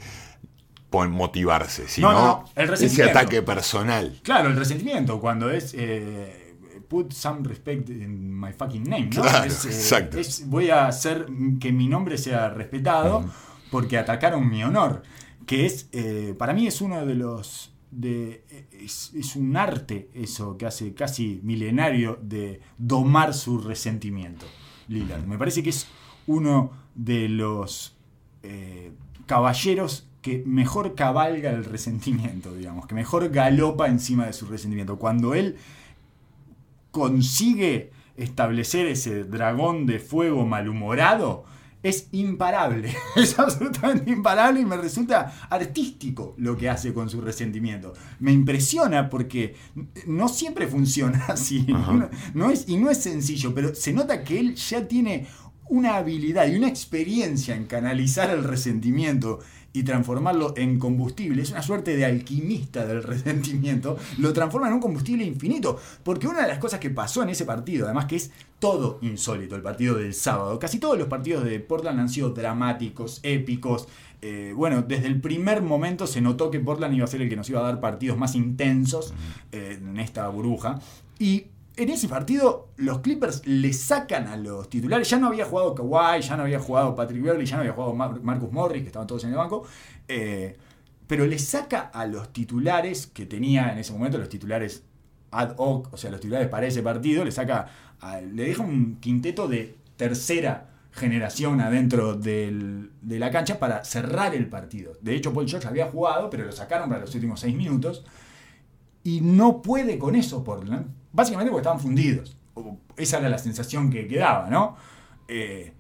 motivarse, sino No, no, no, el ese ataque personal. Claro, el resentimiento, cuando es eh, put some respect in my fucking name, ¿no? Claro, es, eh, exacto. es, voy a hacer que mi nombre sea respetado porque atacaron mi honor. Que es, eh, para mí es uno de los. De, es, es un arte eso que hace casi milenario de domar su resentimiento. Lillard. Me parece que es uno de los eh, caballeros que mejor cabalga el resentimiento, digamos, que mejor galopa encima de su resentimiento. Cuando él consigue establecer ese dragón de fuego malhumorado, es imparable. Es absolutamente imparable y me resulta artístico lo que hace con su resentimiento. Me impresiona porque no siempre funciona así. No es, y no es sencillo, pero se nota que él ya tiene una habilidad y una experiencia en canalizar el resentimiento y transformarlo en combustible. Es una suerte de alquimista del resentimiento. Lo transforma en un combustible infinito. Porque una de las cosas que pasó en ese partido, además que es todo insólito, el partido del sábado. Casi todos los partidos de Portland han sido dramáticos, épicos. Eh, bueno, desde el primer momento se notó que Portland iba a ser el que nos iba a dar partidos más intensos eh, en esta burbuja. Y en ese partido los Clippers le sacan a los titulares. Ya no había jugado Kawhi, ya no había jugado Patrick Beverly, ya no había jugado Mar- Marcus Morris, que estaban todos en el banco. eh, pero le saca a los titulares que tenía en ese momento, los titulares ad hoc, o sea, los titulares para ese partido, le saca, a- le deja un quinteto de tercera generación adentro de la cancha para cerrar el partido. De hecho, Paul George había jugado, pero lo sacaron para los últimos seis minutos y no puede con eso Portland, básicamente porque estaban fundidos. Esa era la sensación que quedaba, ¿no? Eh,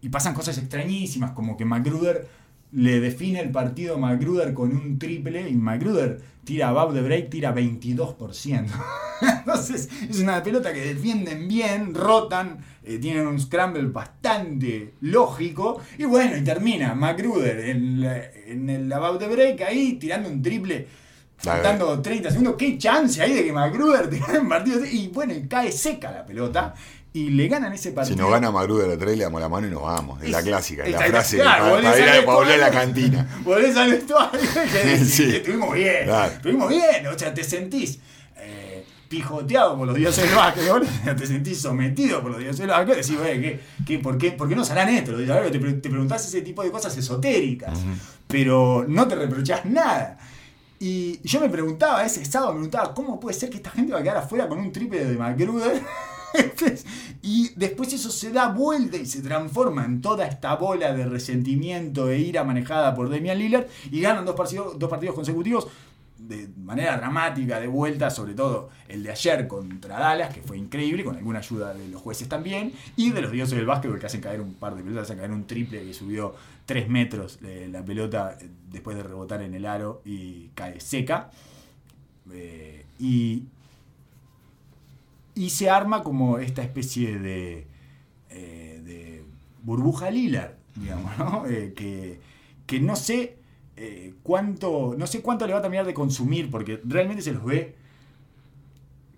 y pasan cosas extrañísimas, como que Magruder le define el partido a Magruder con un triple y Magruder tira above the break, tira 22%. Entonces es una pelota que defienden bien, rotan, eh, tienen un scramble bastante lógico y bueno, y termina Magruder en, en el above the break ahí tirando un triple. Faltando 30 segundos, qué chance hay de que Magruder tenga un partido. Y bueno, cae seca la pelota y le ganan ese Si partido. nos gana Magruder la 3, le damos la mano y nos vamos. Es la clásica, es la frase claro, para, para ir a, para volver a la cantina. Volvés al vestuario decís, Sí. estuvimos bien, Claro. estuvimos bien, o sea, te sentís eh, pijoteado por los dioses del básquetbol, te sentís sometido por los dioses del básquetbol, decís, "Oye, ¿qué, qué, por, qué, ¿por qué no harán esto? Los dioses del básquetbol? Te, te preguntás ese tipo de cosas esotéricas, pero no te reprochás nada. Y yo me preguntaba, ese sábado me preguntaba, ¿cómo puede ser que esta gente va a quedar afuera con un triple de Magruder? y después eso se da vuelta y se transforma en toda esta bola de resentimiento e ira manejada por Damian Lillard y ganan dos partidos, dos partidos consecutivos de manera dramática, de vuelta, sobre todo el de ayer contra Dallas, que fue increíble, con alguna ayuda de los jueces también, y de los dioses del básquetbol que hacen caer un par de pelotas, hacen caer un triple que subió 3 metros eh, la pelota eh, después de rebotar en el aro y cae seca. Eh, y, y se arma como esta especie de, eh, de burbuja Lillard, digamos, ¿no? Que, que no sé cuánto no sé cuánto le va a terminar de consumir porque realmente se los ve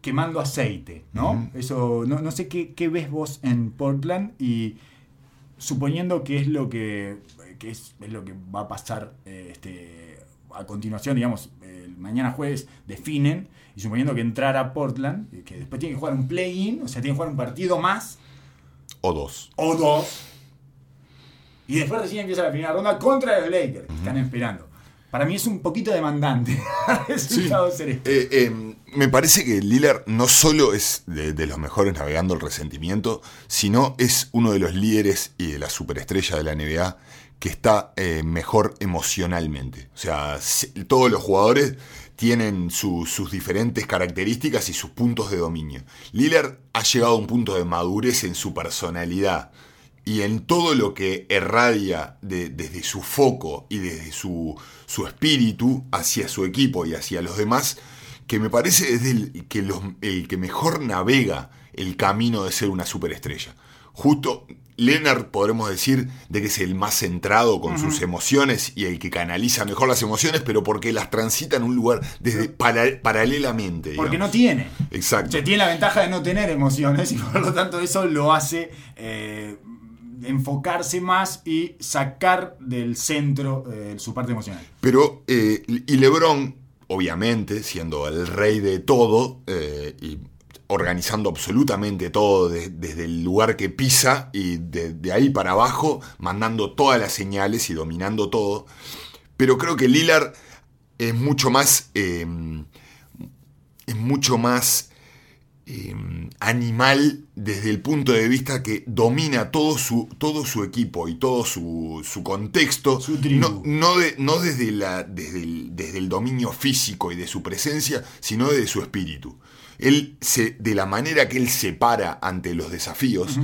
quemando aceite, ¿no? Eso no, no sé qué, qué ves vos en Portland y suponiendo que es lo que, que es, es lo que va a pasar eh, este, a continuación, digamos, el mañana jueves definen, y suponiendo que entrara Portland, eh, que después tiene que jugar un play-in, o sea, tiene que jugar un partido más, O dos. o dos, y después recién empieza la primera ronda contra los Lakers, que están esperando. Para mí es un poquito demandante. ser eh, me parece que Lillard no solo es de, de los mejores navegando el resentimiento, sino es uno de los líderes y de la superestrella de la NBA que está eh, mejor emocionalmente. O sea, todos los jugadores tienen su- sus diferentes características y sus puntos de dominio. Lillard ha llegado a un punto de madurez en su personalidad y en todo lo que irradia de- desde su foco y desde su, su espíritu hacia su equipo y hacia los demás, que me parece es el que, los- el que mejor navega el camino de ser una superestrella. Justo Leonard podremos decir de que es el más centrado con sus emociones y el que canaliza mejor las emociones, pero porque las transita en un lugar desde para- paralelamente. Porque digamos. no tiene. Exacto. Se tiene la ventaja de no tener emociones y por lo tanto eso lo hace eh, enfocarse más y sacar del centro eh, su parte emocional. Pero, eh, y LeBron, obviamente, siendo el rey de todo y organizando absolutamente todo de- desde el lugar que pisa y de, de ahí para abajo, mandando todas las señales y dominando todo. Pero creo que Lillard es mucho más. eh, es mucho más eh, animal desde el punto de vista que domina todo su, todo su equipo y todo su, su contexto, Su no, no, de- no desde, la, desde, el, desde el dominio físico y de su presencia, sino desde su espíritu. Él se, de la manera que él se para ante los desafíos,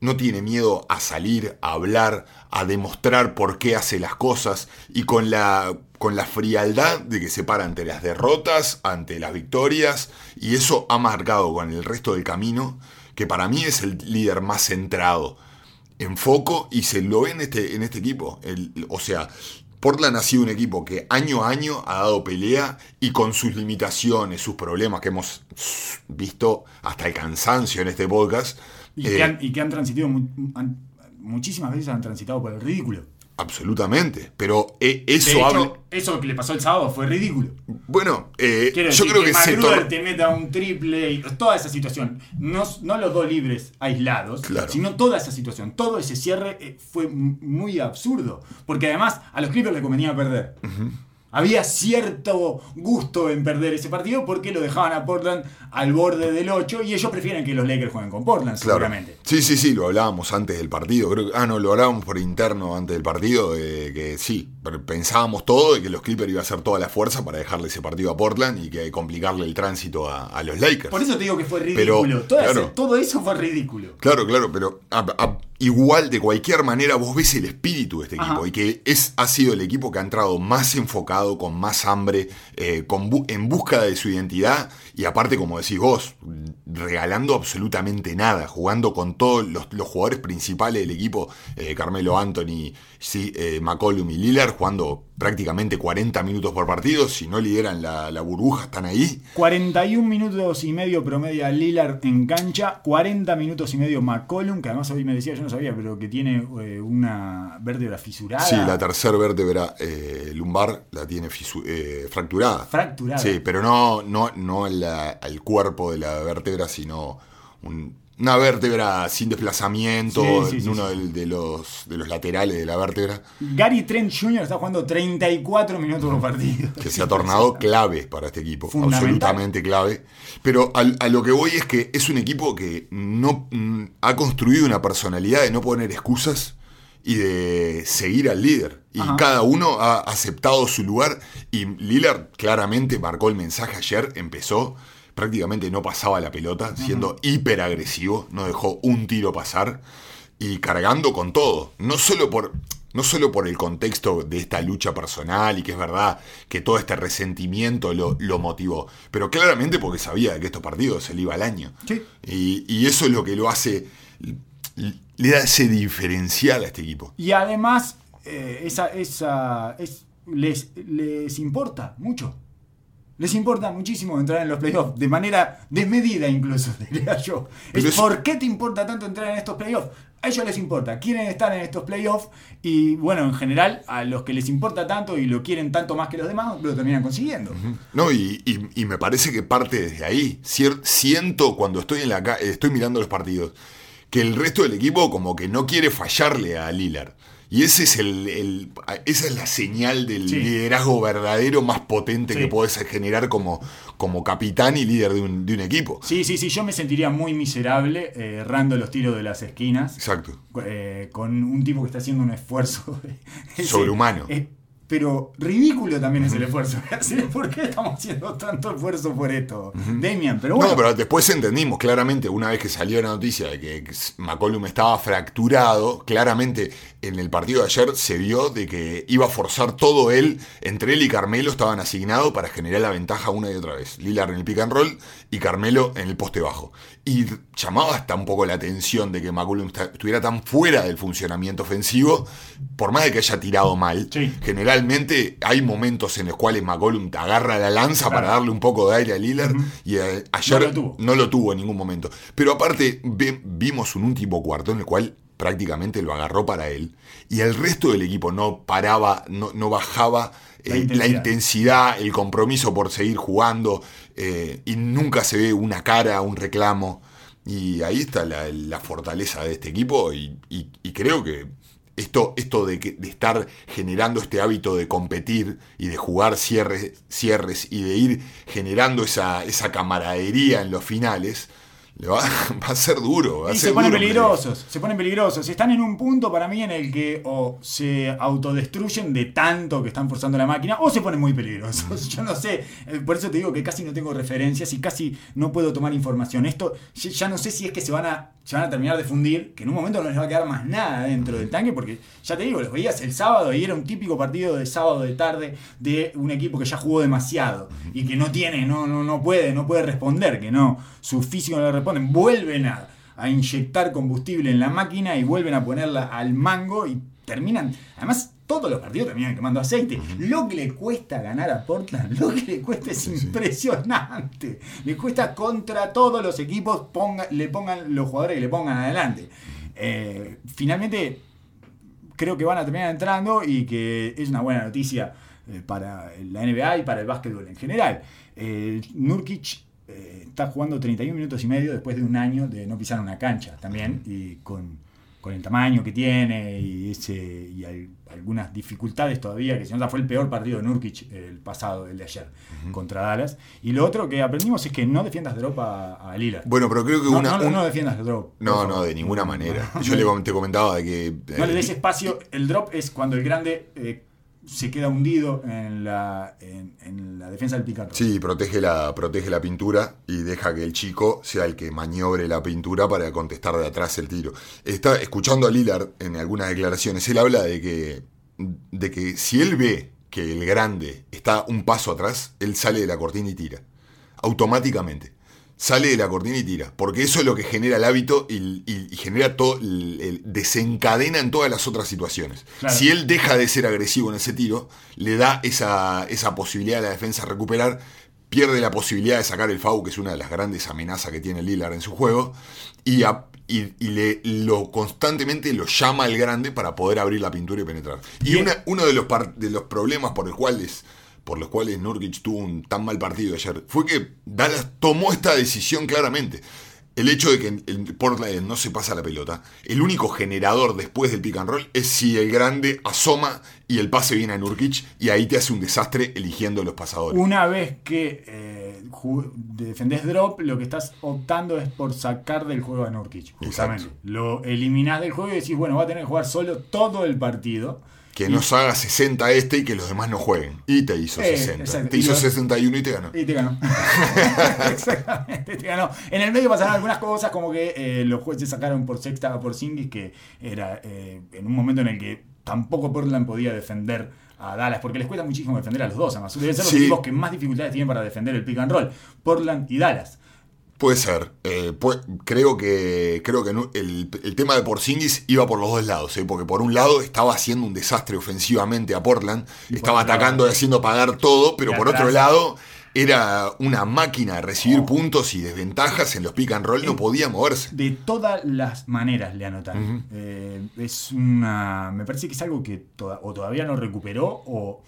no tiene miedo a salir, a hablar, a demostrar por qué hace las cosas y con la, con la frialdad de que se para ante las derrotas, ante las victorias y eso ha marcado con el resto del camino que para mí es el líder más centrado en foco y se lo ve en este, en este equipo. El- o sea, Portland ha sido un equipo que año a año ha dado pelea y con sus limitaciones, sus problemas que hemos visto hasta el cansancio en este podcast. Y, eh, que, han, y que han transitado, muchísimas veces han transitado por el ridículo. Absolutamente. Pero eh, eso hecho, habla. eso que le pasó el sábado fue ridículo. Bueno, eh, yo decir creo que, que, se tor- te meta un triple y toda esa situación. No, no los dos libres aislados, Claro. sino toda esa situación. Todo ese cierre eh, fue muy absurdo. Porque además a los Clippers le convenía perder. Había cierto gusto en perder ese partido porque lo dejaban a Portland al borde del 8 y ellos prefieren que los Lakers jueguen con Portland, Claro. seguramente. Sí, sí, sí, lo hablábamos antes del partido. Creo que, ah, no, lo hablábamos por interno antes del partido. eh, que sí, pensábamos todo de que los Clippers iba a hacer toda la fuerza para dejarle ese partido a Portland y que complicarle el tránsito a, a los Lakers. Por eso te digo que fue Pero, ridículo. Todo, ese- claro. todo eso fue ridículo. Claro, claro, pero a- a- igual de cualquier manera vos ves el espíritu de este Ajá. equipo y que es, ha sido el equipo que ha entrado más enfocado, con más hambre, eh, con bu- en busca de su identidad y aparte, como decís vos, regalando absolutamente nada, jugando con todos los, los jugadores principales del equipo, eh, Carmelo Anthony, sí, eh, McCollum y Lillard, jugando prácticamente 40 minutos por partido, si no lideran la, la burbuja, están ahí. 41 minutos y medio promedia Lillard en cancha, 40 minutos y medio McCollum, que además hoy me decía, yo no sabía, pero que tiene eh, una vértebra fisurada. Sí, la tercera vértebra eh, lumbar la tiene eh, fracturada. Fracturada. Sí, pero no, no, no al cuerpo de la vértebra, sino un- una vértebra sin desplazamiento Sí, sí, en uno del- de, los, de los laterales de la vértebra, Gary Trent Jr. está jugando 34 minutos por partido. que se ha tornado clave para este equipo, absolutamente clave. Pero a, lo que voy es que es un equipo que no mm, ha construido una personalidad de no poner excusas y de seguir al líder. Y Ajá. cada uno ha aceptado su lugar y Lillard claramente marcó el mensaje ayer, empezó, prácticamente no pasaba la pelota, siendo hiper agresivo, no dejó un tiro pasar y cargando con todo, no solo por no solo por el contexto de esta lucha personal y que es verdad que todo este resentimiento lo, lo motivó, pero claramente porque sabía que estos partidos se le iba al año. Sí. Y, y eso es lo que lo hace, le da ese diferencial a este equipo. Y además, eh, esa, esa, es, les, les importa mucho. Les importa muchísimo entrar en los playoffs, de manera desmedida incluso, diría yo. Pero Es, es- ¿Por qué te importa tanto entrar en estos playoffs? A ellos les importa, quieren estar en estos playoffs y bueno, en general a los que les importa tanto y lo quieren tanto más que los demás, lo terminan consiguiendo. No, y, y- y me parece que parte desde ahí. Cier- siento cuando estoy en la ca- estoy mirando los partidos que el resto del equipo como que no quiere fallarle a Lillard. Y ese es el, el- esa es la señal del Sí. liderazgo verdadero más potente Sí. que podés generar como, como capitán y líder de un, de un equipo. Sí, sí, sí, yo me sentiría muy miserable eh, errando los tiros de las esquinas. Exacto. eh, con un tipo que está haciendo un esfuerzo Sobrehumano. eh, pero ridículo también es el esfuerzo. ¿Por qué estamos haciendo tanto esfuerzo por esto? Damian, pero bueno. No, pero después entendimos claramente, una vez que salió la noticia de que McCollum estaba fracturado, claramente en el partido de ayer se vio de que iba a forzar todo él, entre él y Carmelo estaban asignados para generar la ventaja una y otra vez. Lillard en el pick and roll y Carmelo en el poste bajo. Y llamaba hasta un poco la atención de que McCollum esta- estuviera tan fuera del funcionamiento ofensivo, por más de que haya tirado mal. Sí. Generalmente hay momentos en los cuales McCollum te agarra la lanza Claro. para darle un poco de aire a Lillard y eh, ayer No lo tuvo. no lo tuvo en ningún momento. Pero aparte, ve- vimos un último cuarto en el cual prácticamente lo agarró para él. Y el resto del equipo no paraba, no, no bajaba eh, La la, intensidad. intensidad. el compromiso por seguir jugando. eh, y nunca se ve una cara, un reclamo. Y ahí está la, la fortaleza de este equipo. Y, y- y creo que esto, esto de, que- de estar generando este hábito de competir y de jugar cierres, cierres y de ir generando esa, esa camaradería en los finales, le va, va a ser duro. Va a Y ser se ponen duro, peligrosos, se ponen peligrosos. Están en un punto para mí en el que o se autodestruyen de tanto que están forzando la máquina o se ponen muy peligrosos. Yo no sé, eh, por eso te digo que casi no tengo referencias y casi no puedo tomar información. Esto ya- ya no sé si es que se van a, se van a terminar de fundir, que en un momento no les va a quedar más nada dentro del tanque, porque ya te digo, los veías el sábado y era un típico partido de sábado de tarde de un equipo que ya jugó demasiado y que no tiene, no, no, no puede, no puede responder, que no, su físico no le responden, vuelven a, a inyectar combustible en la máquina y vuelven a ponerla al mango y terminan, además todos los partidos terminan quemando aceite. Lo que le cuesta ganar a Portland, lo que le cuesta es impresionante. Le cuesta contra todos los equipos, ponga, le pongan los jugadores que le pongan adelante. Eh, finalmente, creo que van a terminar entrando y que es una buena noticia eh, para la NBA y para el básquetbol en general. Eh, Nurkic eh, está jugando 31 minutos y medio después de un año de no pisar una cancha también y con, con el tamaño que tiene y, ese, y al- algunas dificultades todavía, que si no fue el peor partido de Nurkic el pasado, el de ayer, contra Dallas. Y lo otro que aprendimos es que no defiendas drop a, a Lillard. Bueno, pero creo que no, una. no, un- no defiendas el drop. no, no, de ninguna manera. Yo le te comentaba de que. No le eh, des espacio. El drop es cuando el grande eh, se queda hundido en la, en, la defensa del picarro. Sí, protege la, protege la pintura y deja que el chico sea el que maniobre la pintura para contestar de atrás el tiro. Está escuchando a Lillard en algunas declaraciones, él habla de que, de que si él ve que el grande está un paso atrás, él sale de la cortina y tira. Automáticamente. Sale de la cortina y tira. Porque eso es lo que genera el hábito y, y- y genera todo, el- el- desencadena en todas las otras situaciones. Claro. Si él deja de ser agresivo en ese tiro, le da esa, esa posibilidad a la defensa recuperar, pierde la posibilidad de sacar el FAU, que es una de las grandes amenazas que tiene Lillard en su juego, y, a- y- y le, lo constantemente lo llama al grande para poder abrir la pintura y penetrar. Y una- uno de los, par- de los problemas por los cuales por los cuales Nurkic tuvo un tan mal partido ayer fue que Dallas tomó esta decisión claramente. El hecho de que en Portland no se pasa la pelota, el único generador después del pick and roll es si el grande asoma y el pase viene a Nurkic y ahí te hace un desastre eligiendo los pasadores. Una vez que eh, defendés drop, lo que estás optando es por sacar del juego a Nurkic. Justamente. Exacto. Lo eliminás del juego y decís, bueno, va a tener que jugar solo todo el partido. Que nos haga 60 este y que los demás no jueguen. Y te hizo Eh, 60. exacto. Te Y hizo lo- 61 y te ganó. Y te ganó. Exactamente, te ganó. En el medio pasaron algunas cosas como que eh, los jueces sacaron por sexta a Porzingis, que era eh, en un momento en el que tampoco Portland podía defender a Dallas, porque les cuesta muchísimo defender a los dos, además. Deben ser los Sí. equipos que más dificultades tienen para defender el pick and roll. Portland y Dallas. Puede ser. Eh, creo que, creo que el, el tema de Porzingis iba por los dos lados, ¿eh? porque por un lado estaba haciendo un desastre ofensivamente a Portland, Y estaba atacando y haciendo pagar todo, pero por atrás- otro lado era una máquina de recibir Oh. puntos y desventajas en los pick and roll, no podía moverse. De todas las maneras le anotan. Eh, es una. Me parece que es algo que o todavía no recuperó o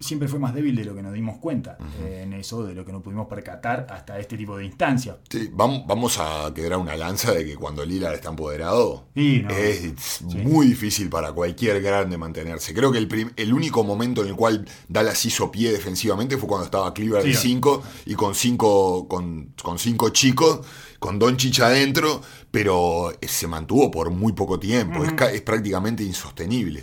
siempre fue más débil de lo que nos dimos cuenta eh, en eso, de lo que no pudimos percatar hasta este tipo de instancias. Sí, vamos, vamos a quebrar una lanza de que cuando Lillard está empoderado Sí, no. es muy difícil para cualquier grande mantenerse. Creo que el, el único momento en el cual Dallas hizo pie defensivamente fue cuando estaba Sí, de no. 5 y con cinco, con, con cinco chicos, con Don Chicha adentro, pero se mantuvo por muy poco tiempo. es prácticamente insostenible.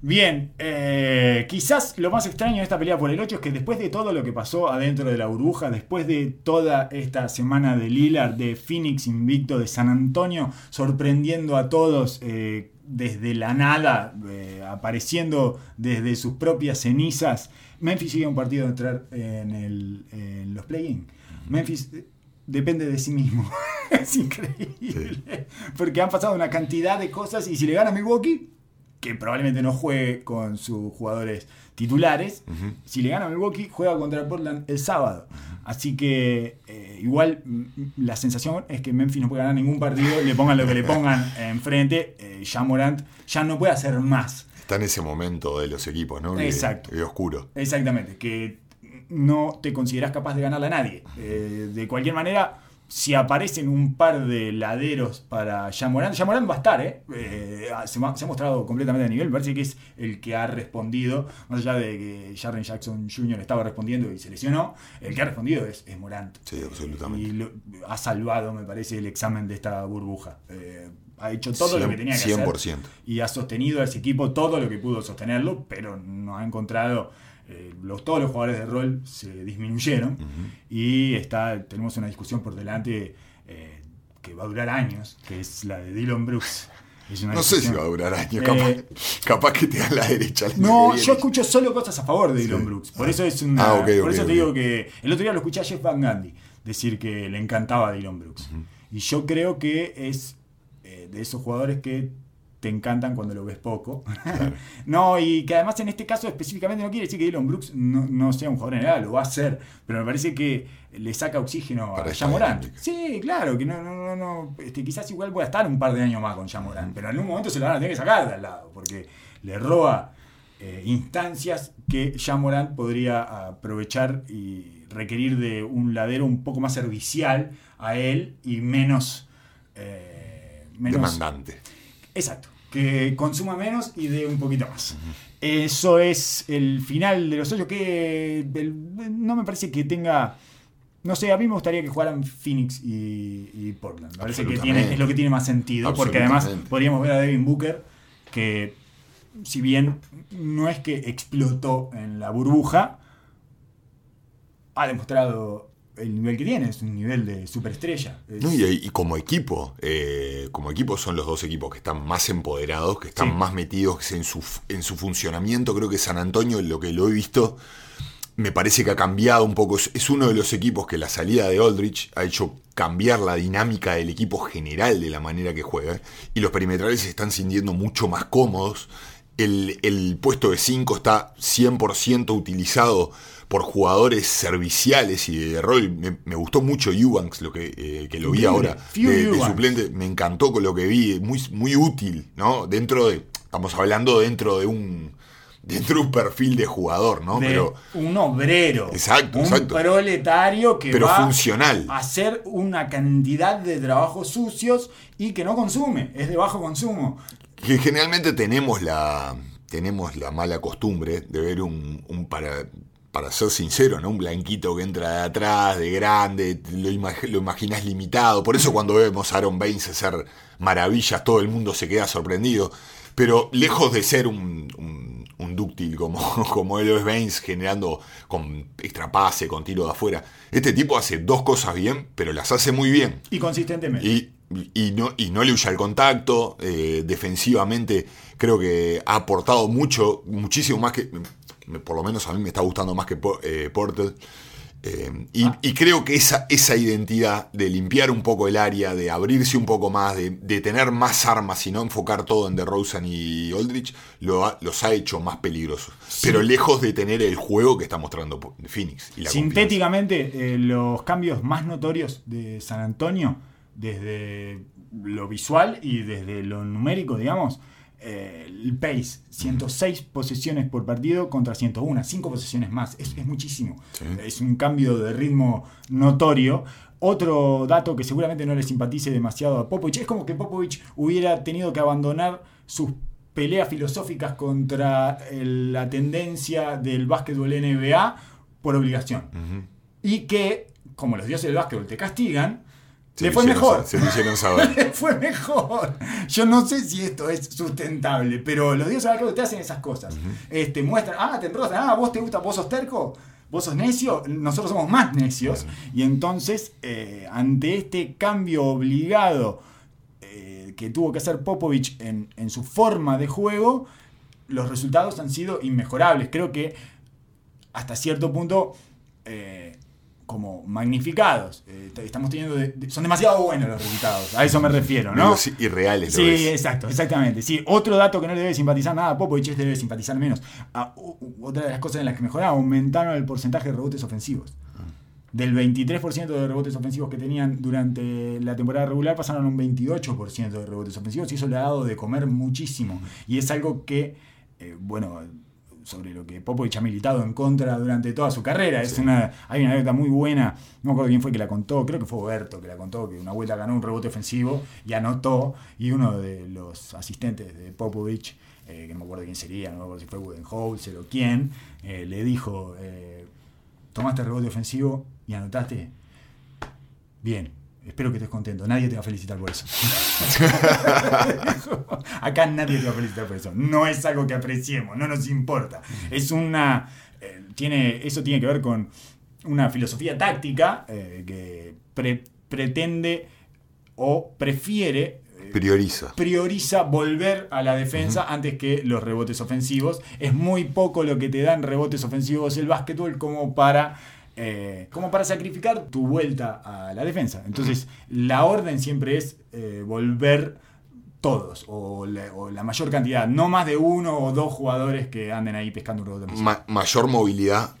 Bien, eh, quizás lo más extraño de esta pelea por el 8 es que después de todo lo que pasó adentro de la burbuja, después de toda esta semana de Lillard, de Phoenix invicto, de San Antonio, sorprendiendo a todos eh, desde la nada, eh, apareciendo desde sus propias cenizas, Memphis sigue un partido de entrar en, el- en los play-in. Memphis depende de sí mismo. es increíble. Porque han pasado una cantidad de cosas y si le gana a Milwaukee, que probablemente no juegue con sus jugadores titulares. Si le gana a Milwaukee, juega contra Portland el sábado. Así que eh, igual la sensación es que Memphis no puede ganar ningún partido, le pongan lo que le pongan enfrente, eh, ya Morant ya no puede hacer más. Está en ese momento de los equipos, ¿no? Exacto. que oscuro. Exactamente, que no te consideras capaz de ganarle a nadie. Eh, de cualquier manera, si aparecen un par de laderos para Jamoran, Jamoran va a estar, ¿eh? Eh, se, ma- se ha mostrado completamente de nivel, me parece que es el que ha respondido, más allá de que Jaren Jackson Jr. estaba respondiendo y se lesionó, el que ha respondido es, es Morant. Sí, absolutamente. Y lo- ha salvado, me parece, el examen de esta burbuja. Eh, ha hecho todo lo que tenía que hacer 100%. y ha sostenido a ese equipo todo lo que pudo sostenerlo, pero no ha encontrado. Eh, los, todos los jugadores de rol se disminuyeron y está, tenemos una discusión por delante eh, que va a durar años, que es la de Dylan Brooks. No sé si va a durar años. Eh, capaz, que te da la derecha. año No, yo escucho solo cosas a favor de Dylan Sí. Brooks. Por eso es una. Ah, por eso te digo que. El otro día lo escuché a Jeff Van Gundy decir que le encantaba a Dylan Brooks. Y yo creo que es de esos jugadores que te encantan cuando lo ves poco. no, y que además en este caso específicamente no quiere decir que Dylan Brooks no, no sea un jugador en general, lo va a ser. Pero me parece que le saca oxígeno Para a dinámica. Sí, claro, que no, no, no, no. Este, quizás igual pueda estar un par de años más con Jamorant, pero en un momento se lo van a tener que sacar de al lado, porque le roba eh, instancias que Jamorant podría aprovechar y requerir de un ladero un poco más servicial a él y menos. eh, menos Demandante. Exacto. Que consuma menos y dé un poquito más. Eso es el final de los ocho que el- no me parece que tenga... No sé, a mí me gustaría que jugaran Phoenix y, y Portland. Me parece que tiene, es lo que tiene más sentido. Porque además podríamos ver a Devin Booker que si bien no es que explotó en la burbuja, ha demostrado el nivel que tiene. Es un nivel de superestrella. Es- No, y, y como equipo, eh, como equipo son los dos equipos que están más empoderados, que están Sí. más metidos en su, en su funcionamiento. Creo que San Antonio, lo que lo he visto, me parece que ha cambiado un poco. Es, es uno de los equipos que la salida de Aldrich ha hecho cambiar la dinámica del equipo general de la manera que juega. Y los perimetrales se están sintiendo mucho más cómodos. El, el puesto de 5 está 100% utilizado por jugadores serviciales y de rol. Me, me gustó mucho Eubanks, lo que, eh, que lo vi Increíble. ahora, de, suplente. Me encantó con lo que vi, muy, muy útil, ¿no? Dentro de, estamos hablando dentro de un, dentro de un perfil de jugador, ¿no? de Pero, un obrero. Exacto, un exacto. proletario que pero va funcional. a hacer una cantidad de trabajos sucios y que no consume, es de bajo consumo. Que generalmente tenemos la, tenemos la mala costumbre de ver un, un para, para ser sincero, ¿no? Un blanquito que entra de atrás, de grande, lo, imag- lo imaginas limitado. Por eso cuando vemos a Aaron Baines hacer maravillas, todo el mundo se queda sorprendido. Pero lejos de ser un, un, un dúctil como, como él es Baines, generando con extra pase, con tiro de afuera, este tipo hace dos cosas bien, pero las hace muy bien. Y consistentemente. Y, y no, y no le huye al contacto. eh, defensivamente creo que ha aportado mucho, muchísimo más que. Por lo menos a mí me está gustando más que Po- eh, Porter. Eh, y, y creo que esa, esa identidad de limpiar un poco el área, de abrirse un poco más, de, de tener más armas y no enfocar todo en DeRozan y Aldrich, lo ha- los ha hecho más peligrosos. Pero lejos de tener el juego que está mostrando Phoenix. Y la Sintéticamente, eh, los cambios más notorios de San Antonio, desde lo visual y desde lo numérico, digamos, eh, el pace, 106 posesiones por partido contra 101, 5 posesiones más, es, es muchísimo. Sí. Es un cambio de ritmo notorio. Otro dato que seguramente no le simpatice demasiado a Popovich es como que Popovich hubiera tenido que abandonar sus peleas filosóficas contra el- la tendencia del básquetbol NBA por obligación. Y que, como los dioses del básquetbol te castigan, Se le fue hicieron mejor. sa- Se lo hicieron saber. Le fue mejor. Yo no sé si esto es sustentable, pero los dioses del básquetbol te hacen esas cosas. este, muestran, ah, te enroscan, ah, vos te gusta, vos sos terco, vos sos necio, nosotros somos más necios. Y entonces, eh, ante este cambio obligado eh, que tuvo que hacer Popovich en, en su forma de juego, los resultados han sido inmejorables. Creo que hasta cierto punto eh, como magnificados. Eh, estamos teniendo de- de- son demasiado buenos los resultados. A eso me refiero, ¿no? Así irreales Sí, ves. exacto, exactamente. Sí, otro dato que no le debe simpatizar nada a Popovich es que debe simpatizar menos. Ah, u- otra de las cosas en las que mejoraba, aumentaron el porcentaje de rebotes ofensivos. Del 23% de rebotes ofensivos que tenían durante la temporada regular pasaron a un 28% de rebotes ofensivos y eso le ha dado de comer muchísimo. Y es algo que, eh, bueno, sobre lo que Popovich ha militado en contra durante toda su carrera. Es una, hay una anécdota muy buena, no me acuerdo quién fue que la contó, creo que fue Berto que la contó, que una vuelta ganó un rebote ofensivo y anotó, y uno de los asistentes de Popovich, eh, que no me acuerdo quién sería, no me acuerdo si fue Budenholzer o quién, eh, le dijo, eh, tomaste el rebote ofensivo y anotaste, bien. Espero que estés contento. Nadie te va a felicitar por eso. Acá nadie te va a felicitar por eso. No es algo que apreciemos, no nos importa. Es una. eh, tiene, eso tiene que ver con una filosofía táctica eh, que pre- pretende o prefiere. eh, Prioriza. prioriza volver a la defensa antes que los rebotes ofensivos. Es muy poco lo que te dan rebotes ofensivos el básquetbol como para, eh, como para sacrificar tu vuelta a la defensa. Entonces, la orden siempre es eh, volver todos o la, o la mayor cantidad, no más de uno o dos jugadores que anden ahí pescando un rebote. Ma- mayor movilidad,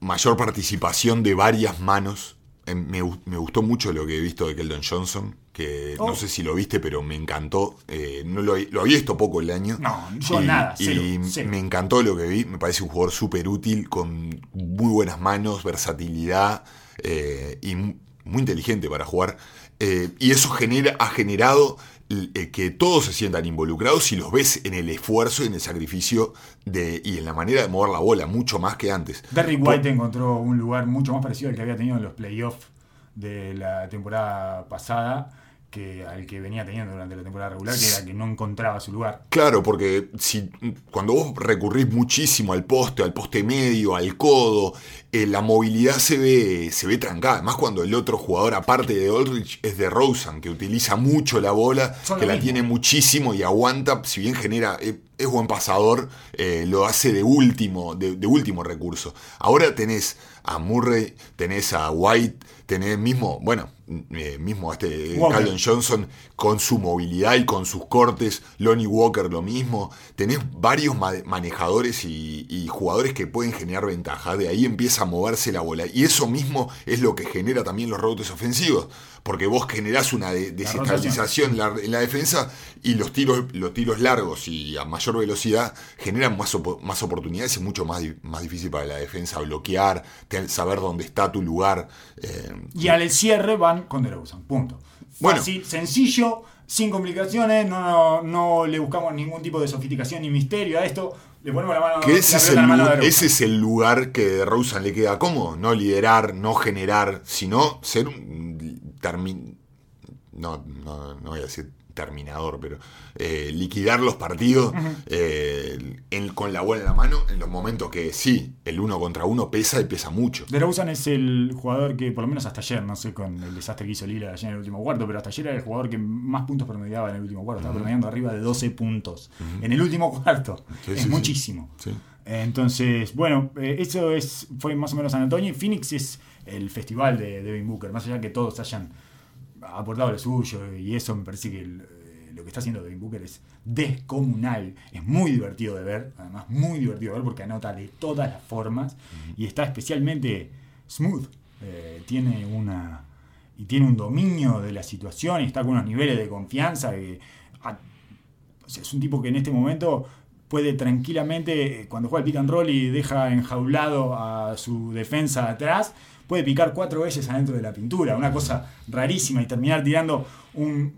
mayor participación de varias manos. Em, me gustó mucho lo que he visto de Keldon Johnson, que Oh. no sé si lo viste, pero me encantó. Eh, no lo, lo había visto poco el año. No, yo y, nada, cero, y cero. me encantó lo que vi. Me parece un jugador súper útil, con muy buenas manos, versatilidad eh, y mu- muy inteligente para jugar. Eh, y eso genera, ha generado que todos se sientan involucrados y los ves en el esfuerzo y en el sacrificio de, y en la manera de mover la bola, mucho más que antes. Derrick White encontró un lugar mucho más parecido al que había tenido en los playoffs de la temporada pasada que al que venía teniendo durante la temporada regular, que era que no encontraba su lugar. Claro, porque si cuando vos recurrís muchísimo al poste, al poste medio, al codo, eh, la movilidad se ve, se ve trancada. Además, cuando el otro jugador, aparte de Aldrich, es de Rosen, que utiliza mucho la bola, Son que la mismo. tiene muchísimo y aguanta, si bien genera, eh, es buen pasador, eh, lo hace de último, de, de último recurso. Ahora tenés a Murray, tenés a White, tenés mismo, bueno, eh, mismo este Walker. Caldon Johnson con su movilidad y con sus cortes, Lonnie Walker lo mismo. Tenés varios ma- manejadores y, y jugadores que pueden generar ventaja. De ahí empieza a moverse la bola. Y eso mismo es lo que genera también los rebotes ofensivos. Porque vos generás una de- desestabilización en la, en la defensa y los tiros, los tiros largos y a mayor velocidad generan más, opo- más oportunidades. Es mucho más, di- más difícil para la defensa bloquear, saber dónde está tu lugar. eh, Y al cierre van con DeRozan, punto. Bueno. Fácil, sencillo, sin complicaciones, no, no le buscamos ningún tipo de sofisticación ni misterio a esto. Le ponemos la mano, Que ese la es, el, la mano ese es el lugar que de Rosen le queda cómodo. No liderar, no generar, sino ser un no, no, no voy a decir terminador, pero eh, liquidar los partidos eh, en- con la bola en la mano en los momentos que sí, el uno contra uno pesa y pesa mucho. DeRozan es el jugador que, por lo menos hasta ayer, no sé con el desastre que hizo Lila ayer en el último cuarto, pero hasta ayer era el jugador que más puntos promediaba en el último cuarto. Estaba promediando arriba de 12 puntos en el último cuarto. Sí, es sí, muchísimo. Sí. Entonces, bueno, eh, eso es fue más o menos San Antonio. Y Phoenix es el festival de Devin Booker. Más allá que todos hayan aportado lo suyo y eso me parece que eh, lo que está haciendo Devin Booker es descomunal. Es muy divertido de ver, además muy divertido de ver porque anota de todas las formas y está especialmente smooth. Eh, tiene una y tiene un dominio de la situación y está con unos niveles de confianza que es un tipo que en este momento puede tranquilamente, eh, cuando juega el pick and roll y deja enjaulado a su defensa atrás, puede picar cuatro veces adentro de la pintura. Una cosa rarísima y terminar tirando un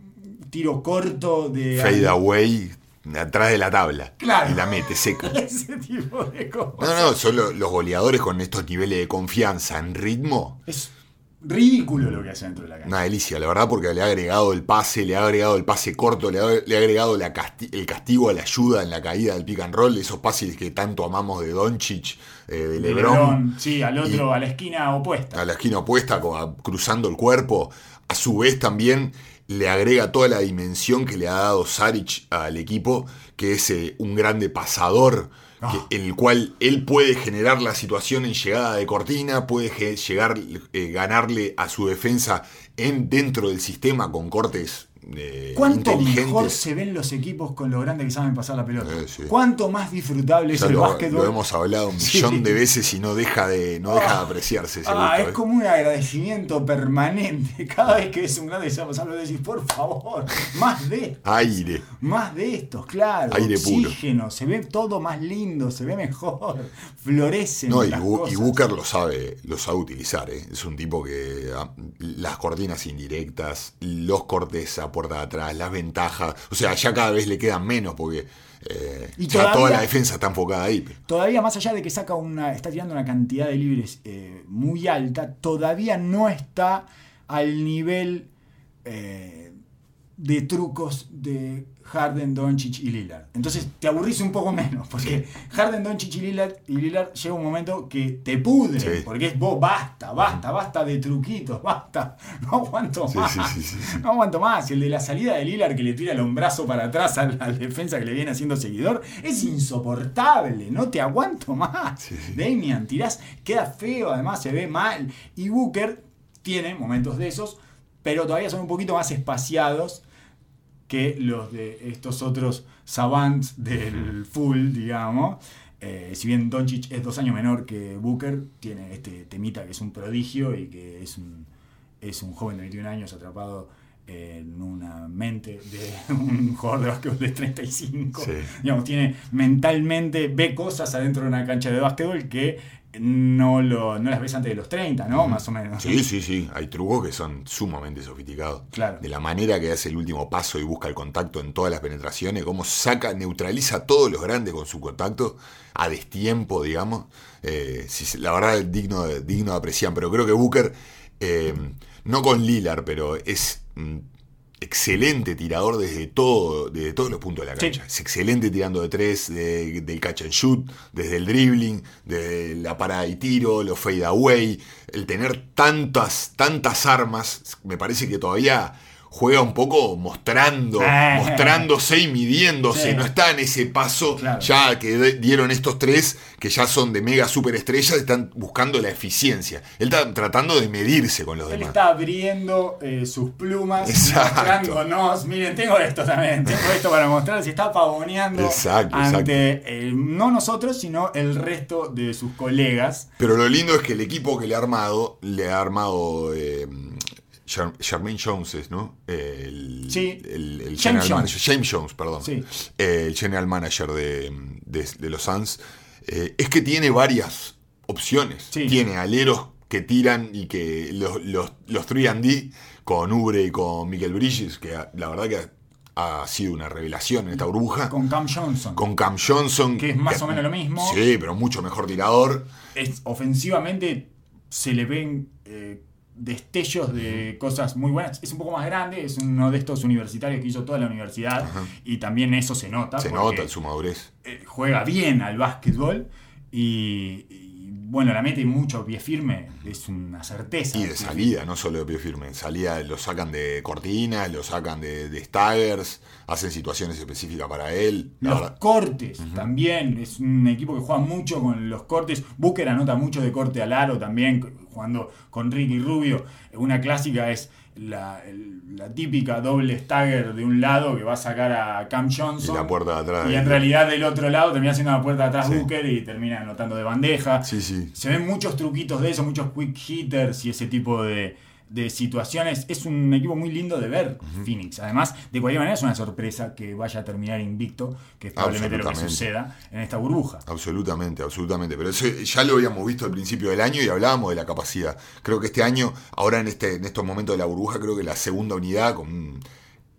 tiro corto de... Fade away atrás de la tabla. Claro. Y la mete seca. Ese tipo de cosas. No, no, son lo- los goleadores con estos niveles de confianza en ritmo. Es ridículo lo que hace dentro de la cancha. Una delicia, la verdad, porque le ha agregado el pase, le ha agregado el pase corto, le ha, le ha agregado la casti- el castigo a la ayuda en la caída del pick and roll, esos pases que tanto amamos de Doncic, eh, de De Lebron, Lebron, sí, al otro, a la esquina opuesta. a la esquina opuesta, cruzando el cuerpo. A su vez también le agrega toda la dimensión que le ha dado Saric al equipo, que es eh, un grande pasador, Ah. en el cual él puede generar la situación en llegada de cortina, puede llegar, eh, ganarle a su defensa en, dentro del sistema con cortes eh, ¿Cuánto mejor se ven los equipos con lo grande que saben pasar la pelota? Eh, sí. ¿Cuánto más disfrutable es el lo, básquetbol? lo hemos hablado un Sí. millón de veces y no deja de, no deja de Ah. apreciarse ese Ah, gusto, es eh. como un agradecimiento permanente. Cada vez que ves un grande que sabe pasar, lo decís, por favor, más de Aire. Más de estos, claro. Aire puro. oxígeno, se ve todo más lindo, se ve mejor, florecen. No, y, las y. Booker lo sabe, lo sabe utilizar, es un tipo que ah, las cortinas indirectas, los cortes a puerta de atrás, las ventajas, o sea, ya cada vez le quedan menos porque eh, Y ya toda la defensa está enfocada ahí. pero- Todavía más allá de que saca una, está tirando una cantidad de libres eh, muy alta, todavía no está al nivel eh, de trucos de Harden, Doncic y Lillard. Entonces te aburrís un poco menos, porque Harden, Doncic y Lillard, y Lillard llega un momento que te pudre, Sí. porque es vos, basta, basta, basta de truquitos, basta, no aguanto Sí, más. sí. No aguanto más. El de la salida de Lillard que le tira el hombrazo para atrás al, al defensa que le viene haciendo seguidor es insoportable. No te aguanto más. Damian, tirás, queda feo, además se ve mal. Y Booker tiene momentos de esos, pero todavía son un poquito más espaciados que los de estos otros savants del full, digamos. Eh, si bien Doncic es dos años menor que Booker, tiene este temita que es un prodigio y que es un, es un joven de 21 años atrapado en una mente de un jugador de básquetbol de 35. Sí. Digamos, tiene mentalmente, ve cosas adentro de una cancha de básquetbol que no, lo, no las ves antes de los 30, ¿no? Más o menos. Sí, sí, sí, hay trucos que son sumamente sofisticados. Claro. De la manera que hace el último paso y busca el contacto en todas las penetraciones, cómo saca, neutraliza a todos los grandes con su contacto, a destiempo, digamos. Eh, sí, la verdad, es digno de, digno de apreciar, pero creo que Booker, eh, no con Lilar, pero es mm, excelente tirador desde todo, desde todos los puntos de la Sí. cancha. Es excelente tirando de tres, de- del catch and shoot, desde el dribbling, desde la parada y tiro, los fade away. El tener tantas, tantas armas, me parece que todavía juega un poco mostrando, Eh. mostrándose y midiéndose. Sí. No está en ese paso Claro. ya que dieron estos tres, que ya son de mega superestrellas, están buscando la eficiencia. Él está tratando de medirse con los Él demás. está abriendo eh, sus plumas, Exacto. mostrándonos, miren, tengo esto también, tengo esto para mostrar, se está pavoneando Exacto, ante eh, no nosotros, sino el resto de sus colegas. Pero lo lindo es que el equipo que le ha armado, le ha armado eh, Charmaine Jones, es, ¿no? El, Sí. el, el James general Jones. manager, James Jones, perdón. Sí. Eh, el general manager de, de- de los Suns. eh, es que tiene varias opciones. Sí. Tiene aleros que tiran y que los, los, los 3D con Ubre y con Michael Bridges, que la verdad que ha, ha sido una revelación en esta burbuja. Con Cam Johnson, Con Cam Johnson. que es más o menos lo mismo. Sí, pero mucho mejor tirador. Es, ofensivamente se le ven eh, destellos de cosas muy buenas. Es un poco más grande, es uno de estos universitarios que hizo toda la universidad Ajá. y también eso se nota. Se nota en su madurez. eh, juega bien al básquetbol y, y, bueno, la mete mucho a pie firme, es una certeza. Y de salida, no solo de pie firme. En salida lo sacan de cortinas, lo sacan de, de staggers, hacen situaciones específicas para él. La Los verdad, cortes también, es un equipo que juega mucho con los cortes. Booker anota mucho de corte al aro también, jugando con Ricky Rubio. Una clásica es la, el- la típica doble stagger de un lado que va a sacar a Cam Johnson. Y la puerta de atrás. Y en realidad del otro lado termina haciendo la puerta de atrás Sí. Booker y termina anotando de bandeja. Sí, sí. Se ven muchos truquitos de eso, muchos quick hitters y ese tipo de, de situaciones. Es un equipo muy lindo de ver, Phoenix. Además, de cualquier manera es una sorpresa que vaya a terminar invicto, que es probablemente lo que suceda en esta burbuja. Absolutamente, absolutamente. Pero eso ya lo habíamos visto al principio del año y hablábamos de la capacidad. Creo que este año, ahora en este en estos momentos de la burbuja, creo que la segunda unidad con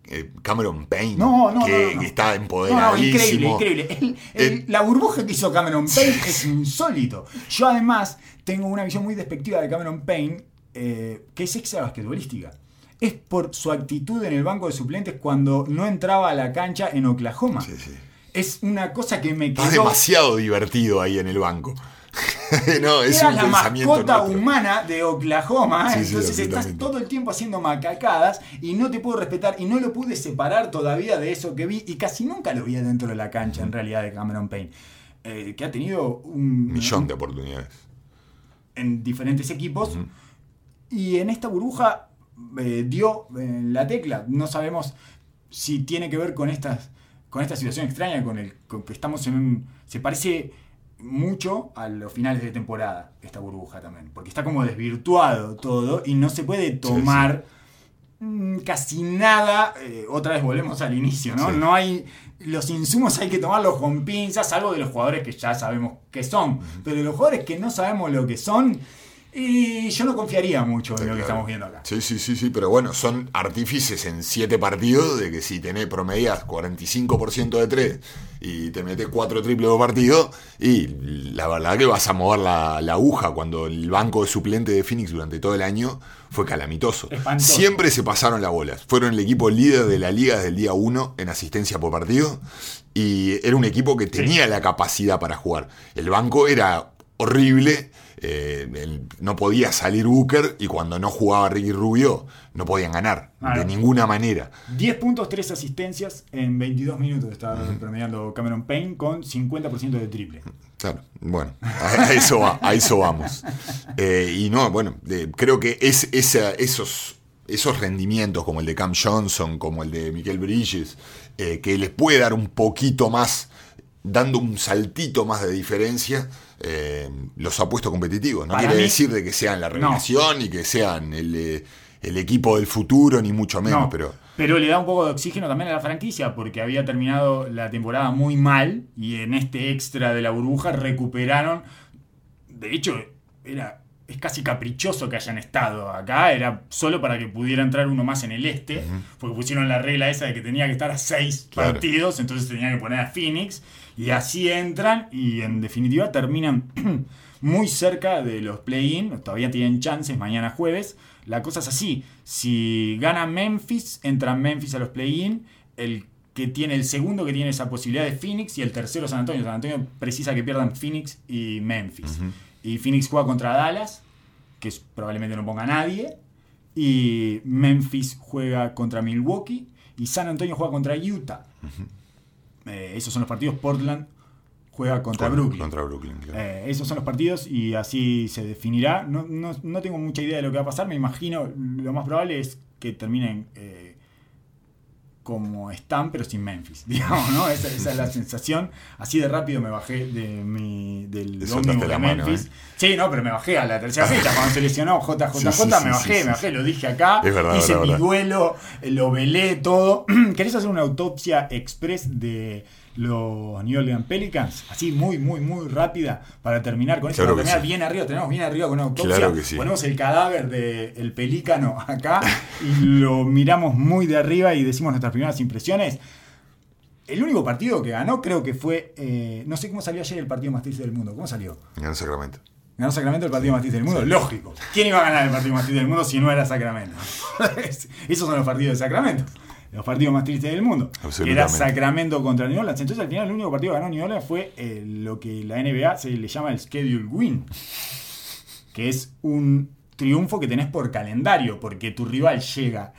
eh, Cameron Payne, No, no, que, no, está empoderadísimo. increíble, increíble. El- el- Eh, la burbuja que hizo Cameron Payne es insólito. Yo además tengo una visión muy despectiva de Cameron Payne, eh, que es extra basquetbolística. Es por su actitud en el banco de suplentes cuando no entraba a la cancha en Oklahoma. Sí, sí. Es una cosa que me quedó... Está demasiado divertido ahí en el banco. no, es un la mascota nuestro. humana de Oklahoma, Sí, sí, entonces estás todo el tiempo haciendo macacadas y no te puedo respetar y no lo pude separar todavía de eso que vi y casi nunca lo vi dentro de la cancha en realidad de Cameron Payne, eh, que ha tenido un Millón de oportunidades. en diferentes equipos y en esta burbuja eh, dio en la tecla. No sabemos si tiene que ver con estas con esta situación extraña con el con que estamos en un se parece mucho a los finales de temporada esta burbuja también, porque está como desvirtuado todo y no se puede tomar mm, casi nada, eh, otra vez volvemos al inicio, ¿no? Sí. No hay los insumos hay que tomarlos con pinzas, salvo de los jugadores que ya sabemos que son, pero de los jugadores que no sabemos lo que son y yo no confiaría mucho en lo que estamos viendo acá. Sí, sí, sí, sí, pero bueno, son artífices en siete partidos de que si tenés promedias 45% de 3 y te metes 4 triples por partido, y la verdad que vas a mover la, la aguja cuando el banco de suplente de Phoenix durante todo el año fue calamitoso. Espantoso. Siempre se pasaron las bolas. Fueron el equipo líder de la liga desde el día 1 en asistencia por partido y era un equipo que tenía la capacidad para jugar. El banco era horrible. eh, el- no podía salir Booker y cuando no jugaba Ricky Rubio no podían ganar de ninguna manera. 10 puntos, 3 asistencias en 22 minutos está promediando Cameron Payne con 50% de triple. Claro, bueno, a, a eso va, a eso vamos. Eh, y no, bueno, creo que es, esa- esos, esos rendimientos como el de Cam Johnson, como el de Michael Bridges, eh, que les puede dar un poquito más, dando un saltito más de diferencia, eh, los ha puesto competitivos. No Para quiere mí- decir de que sean la revelación y que sean el, eh, el equipo del futuro, ni mucho menos, No, pero... pero le da un poco de oxígeno también a la franquicia porque había terminado la temporada muy mal y en este extra de la burbuja recuperaron. De hecho, era es casi caprichoso que hayan estado acá, era solo para que pudiera entrar uno más en el este, porque pusieron la regla esa de que tenía que estar a seis Claro. partidos, entonces tenían que poner a Phoenix y así entran y en definitiva terminan muy cerca de los play-in, todavía tienen chances mañana jueves. La cosa es así, si gana Memphis, entra Memphis a los play-in, el que tiene el segundo que tiene esa posibilidad de Phoenix y el tercero San Antonio. San Antonio precisa que pierdan Phoenix y Memphis. Y Phoenix juega contra Dallas, que es- probablemente no ponga a nadie. Y Memphis juega contra Milwaukee. Y San Antonio juega contra Utah. Eh, esos son los partidos. Portland juega contra Con- Brooklyn. Contra Brooklyn, claro. Eh, esos son los partidos y así se definirá. No, no- no tengo mucha idea de lo que va a pasar. Me imagino, lo más probable es que terminen eh, como están, pero sin Memphis. Digamos, ¿no? Esa, esa es la sensación. Así de rápido me bajé de mi, del ómnibus de la mano, Memphis. ¿eh? Sí, no, pero me bajé a la tercera fecha. Cuando se lesionó JJJ, Sí, sí, me bajé, sí, me bajé, lo dije acá. Es verdad, hice verdad, mi verdad. duelo, eh, lo velé todo. ¿Querés hacer una autopsia express de los New Orleans Pelicans? Así, muy, muy, muy rápida para terminar con eso. Claro para que terminar sí. bien arriba, tenemos bien arriba con una autopsia. Claro que sí. Ponemos el cadáver del pelícano acá y lo miramos muy de arriba y decimos nuestras primeras impresiones. El único partido que ganó creo que fue, eh, no sé cómo salió ayer el partido más triste del mundo. ¿Cómo salió? Ganó Sacramento. Ganó Sacramento el partido más triste del mundo. Lógico. ¿Quién iba a ganar el partido más triste del mundo si no era Sacramento? Esos son los partidos de Sacramento. Los partidos más tristes del mundo. Absolutamente. Era Sacramento contra New Orleans. Entonces al final el único partido que ganó New Orleans fue eh, lo que la NBA se le llama el schedule win. Que es un triunfo que tenés por calendario. Porque tu rival llega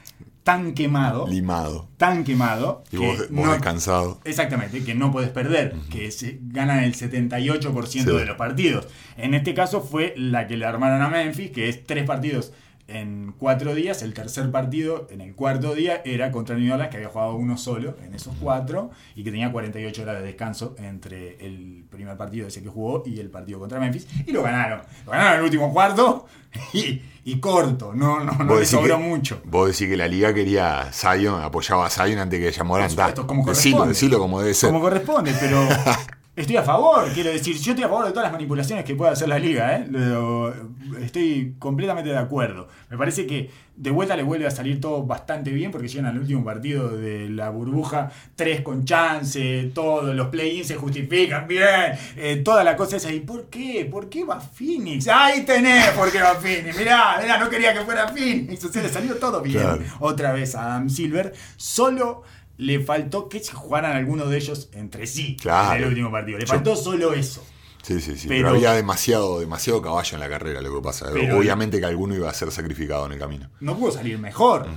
tan quemado. Limado. Tan quemado. Y que vos, vos no- descansado. Exactamente, que no puedes perder, que se ganan el 78% Sí. de los partidos. En este caso fue la que le armaron a Memphis, que es tres partidos en cuatro días. El tercer partido, en el cuarto día, era contra New Orleans, que había jugado uno solo en esos cuatro y que tenía 48 horas de descanso entre el primer partido ese que jugó y el partido contra Memphis. Y lo ganaron. Lo ganaron en el último cuarto y, y corto. No, no, no le sobró que- mucho. Vos decís que la liga quería a Zion, apoyaba a Zion antes que supuesto, como Decilo, decilo como debe ser. Como corresponde, pero estoy a favor, quiero decir, yo estoy a favor de todas las manipulaciones que pueda hacer la liga, ¿eh? Lo- estoy completamente de acuerdo. Me parece que de vuelta le vuelve a salir todo bastante bien porque llegan al último partido de la burbuja, tres con chance, todos los play-ins se justifican bien, eh, toda la cosa esa. ¿Y por qué? ¿Por qué va Phoenix? Ahí tenés por qué va Phoenix. Mirá, mirá, no quería que fuera Phoenix. O sea, le salió todo bien Claro. otra vez a Adam Silver. Solo le faltó que se jugaran algunos de ellos entre sí Claro. en el último partido. Le Yo- faltó solo eso. Sí, sí, sí. Pero- Pero, había demasiado, demasiado caballo en la carrera, lo que pasa. Pero- Obviamente que alguno iba a ser sacrificado en el camino. No pudo salir mejor.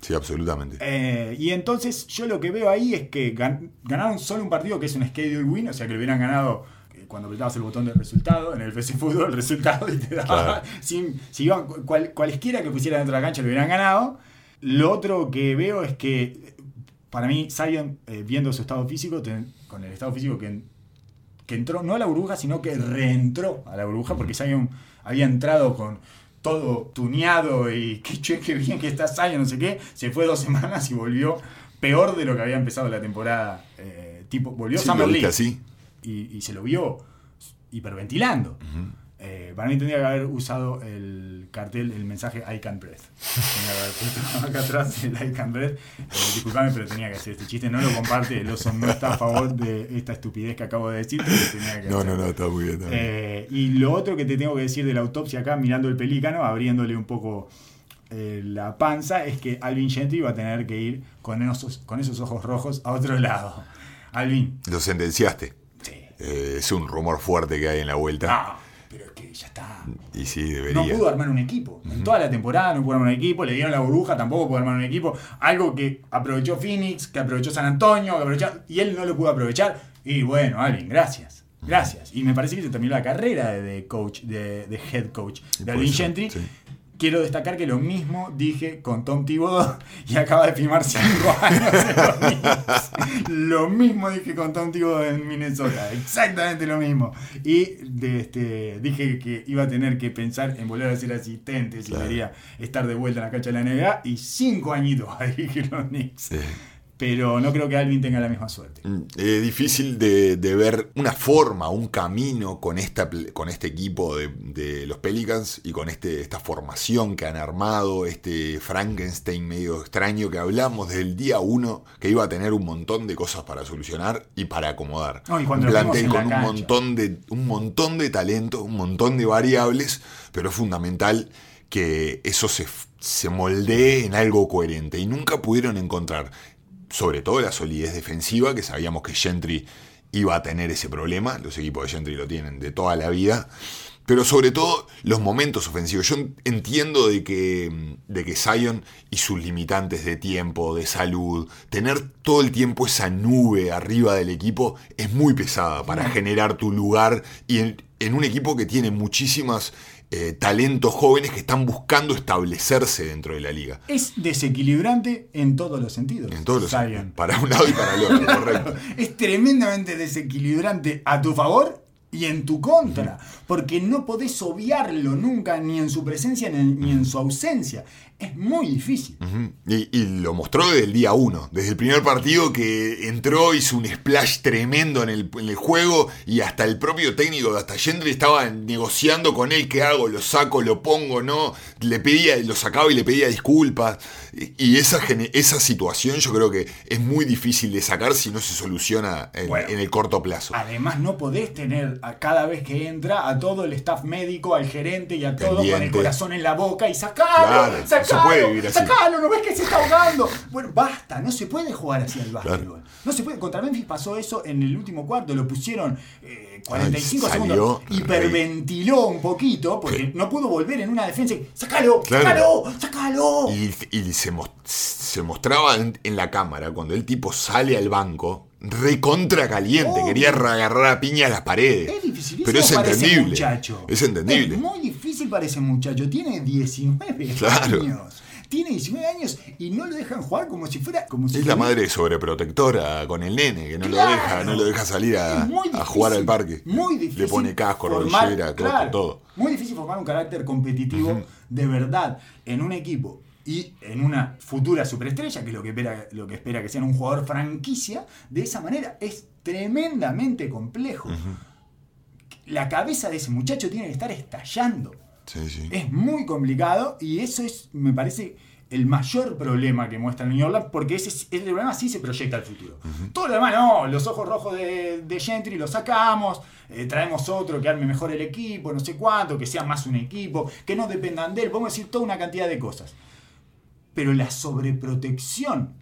Sí, absolutamente. Eh, y entonces yo lo que veo ahí es que gan- ganaron solo un partido que es un schedule win, o sea que lo hubieran ganado eh, cuando apretabas el botón de resultado, en el FC Fútbol el resultado y te daba, Claro. sin, si iban cual- cualesquiera que pusieran dentro de la cancha lo hubieran ganado. Lo otro que veo es que para mí Zion, eh, viendo su estado físico, ten- con el estado físico que, que entró no a la burbuja, sino que reentró a la burbuja, porque Zion había entrado con todo tuneado y qué, che, qué bien que está Zion, no sé qué, se fue dos semanas y volvió peor de lo que había empezado la temporada. eh, tipo, volvió Sí, Summer League y, y se lo vio hiperventilando. Eh, para mí tendría que haber usado el cartel, el mensaje I can breathe. Tenía acá atrás el I can breathe. Eh, disculpame, pero tenía que hacer este chiste. No lo comparte, el oso no está a favor de esta estupidez que acabo de decir, pero tenía que No, no, no, está muy bien. está bien. Eh, y lo otro que te tengo que decir de la autopsia acá, mirando el pelícano, abriéndole un poco eh, la panza, es que Alvin Gentry va a tener que ir con esos, con esos ojos rojos a otro lado. Alvin, Lo sentenciaste. sí. Eh, es un rumor fuerte que hay en la vuelta. Ah, ya está. Y sí, No debería. pudo armar un equipo. En toda la temporada no pudo armar un equipo. Le dieron la burbuja, tampoco pudo armar un equipo. Algo que aprovechó Phoenix, que aprovechó San Antonio, que aprovechó, y él no lo pudo aprovechar. Y bueno, Alvin, gracias. Gracias. Y me parece que se terminó la carrera de, coach, de, de head coach de Alvin Gentry. sí. Quiero destacar que lo mismo dije con Tom Thibodeau y acaba de firmar 5 años en los Knicks. Lo mismo dije con Tom Thibodeau en Minnesota, exactamente lo mismo. Y de este, dije que iba a tener que pensar en volver a ser asistente si Claro. quería estar de vuelta en la cancha de la NBA y 5 añitos ahí que los Knicks. Sí. Pero no creo que Alvin tenga la misma suerte. Mm, Es difícil de, de ver una forma, un camino con, esta, con este equipo de, de los Pelicans y con este, esta formación que han armado, este Frankenstein medio extraño que hablamos del día uno, que iba a tener un montón de cosas para solucionar y para acomodar. No, y un plantel con un cancha. montón, de, un montón de talento, un montón de variables, pero es fundamental que eso se, se moldee en algo coherente y nunca pudieron encontrar sobre todo la solidez defensiva, que sabíamos que Gentry iba a tener ese problema, los equipos de Gentry lo tienen de toda la vida, pero sobre todo los momentos ofensivos. Yo entiendo de que, de que Zion y sus limitantes de tiempo, de salud, tener todo el tiempo esa nube arriba del equipo es muy pesada para generar tu lugar y en, en un equipo que tiene muchísimas eh, talentos jóvenes que están buscando establecerse dentro de la liga. Es desequilibrante en todos los sentidos. En todos los Zion. Para un lado y para el otro, correcto. es tremendamente desequilibrante a tu favor y en tu contra, porque no podés obviarlo nunca, ni en su presencia ni en, ni en su ausencia. Es muy difícil. Y, y lo mostró desde el día uno, desde el primer partido que entró, hizo un splash tremendo en el, en el juego y hasta el propio técnico, hasta Gentry estaba negociando con él qué hago, lo saco, lo pongo, no, le pedía, lo sacaba y le pedía disculpas. Y esa, esa situación yo creo que es muy difícil de sacar si no se soluciona en, Bueno. en el corto plazo. Además, no podés tener a cada vez que entra a todo el staff médico, al gerente y a todo con el corazón en la boca y sacalo, Claro, no se sacalo, puede vivir así. sacalo, no ves que se está ahogando. Bueno, basta, no se puede jugar así al básquetbol. No se puede. Contra Memphis pasó eso en el último cuarto, lo pusieron eh, 45 Ay, segundos, hiperventiló un poquito porque no pudo volver en una defensa. y, Sacalo, Claro. sacalo, sacalo. Y, y se, mos- se mostraba en, en la cámara cuando el tipo sale al banco, recontra caliente, quería agarrar a piña a las paredes. Es Pero es entendible. muchacho. Es entendible. Es muy difícil para ese muchacho, tiene 19 Claro. años. Tiene 19 años y no lo dejan jugar como si fuera. Como si Es la fuera- madre sobreprotectora con el nene, que no Claro. lo deja, no lo deja salir a, jugar al parque. Muy difícil. Le pone casco, formar- rodillera, todo, claro, todo. Muy difícil formar un carácter competitivo de verdad en un equipo y en una futura superestrella, que es lo que espera, lo que espera que sea un jugador franquicia, de esa manera es tremendamente complejo. La cabeza de ese muchacho tiene que estar estallando. Sí, sí. Es muy complicado y eso es, me parece, el mayor problema que muestra el New Orleans, porque ese, es- ese problema sí se proyecta al futuro. Todo lo demás, no, los ojos rojos de, de Gentry los sacamos, eh, traemos otro que arme mejor el equipo, no sé cuánto, que sea más un equipo, que no dependan de él, podemos decir toda una cantidad de cosas. Pero la sobreprotección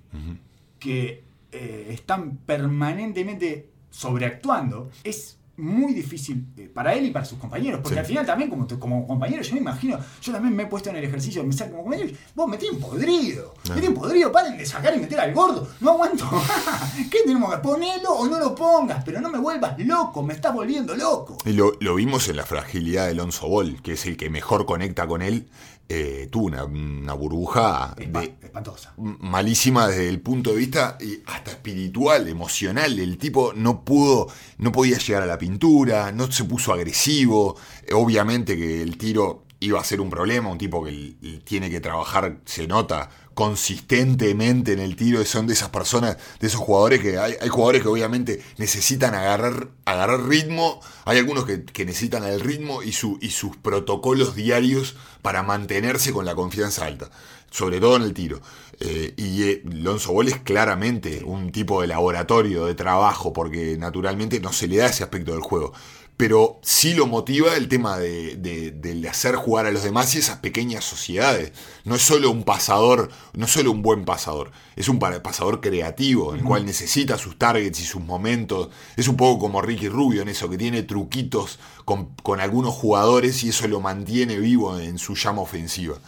que eh, están permanentemente sobreactuando es muy difícil eh, para él y para sus compañeros. Porque Sí. al final también como, como compañero, yo me imagino, yo también me he puesto en el ejercicio de pensar como compañero, vos me tienen podrido, me tienen podrido, paren de sacar y meter al gordo, no aguanto. ¿Qué tenemos que ponelo o no lo pongas? Pero no me vuelvas loco, me estás volviendo loco. Y lo, lo vimos en la fragilidad de Alonso Ball, que es el que mejor conecta con él. Eh, tuvo una, una burbuja Espa- de, espantosa. malísima desde el punto de vista hasta espiritual, emocional. El tipo no pudo, no podía llegar a la pintura, no se puso agresivo. Eh, Obviamente que el tiro iba a ser un problema, un tipo que tiene que trabajar, se nota consistentemente en el tiro, son de esas personas, de esos jugadores que hay, hay jugadores que obviamente necesitan agarrar, agarrar ritmo, hay algunos que, que necesitan el ritmo y, su, y sus protocolos diarios para mantenerse con la confianza alta, sobre todo en el tiro. Eh, y eh, Lonzo Ball es claramente un tipo de laboratorio, de trabajo, porque naturalmente no se le da ese aspecto del juego. Pero sí lo motiva el tema de, de- de hacer jugar a los demás y esas pequeñas sociedades. No es solo un pasador, no es solo un buen pasador, es un pa- pasador creativo, el cual necesita sus targets y sus momentos. Es un poco como Ricky Rubio en eso, que tiene truquitos con, con algunos jugadores y eso lo mantiene vivo en su llama ofensiva.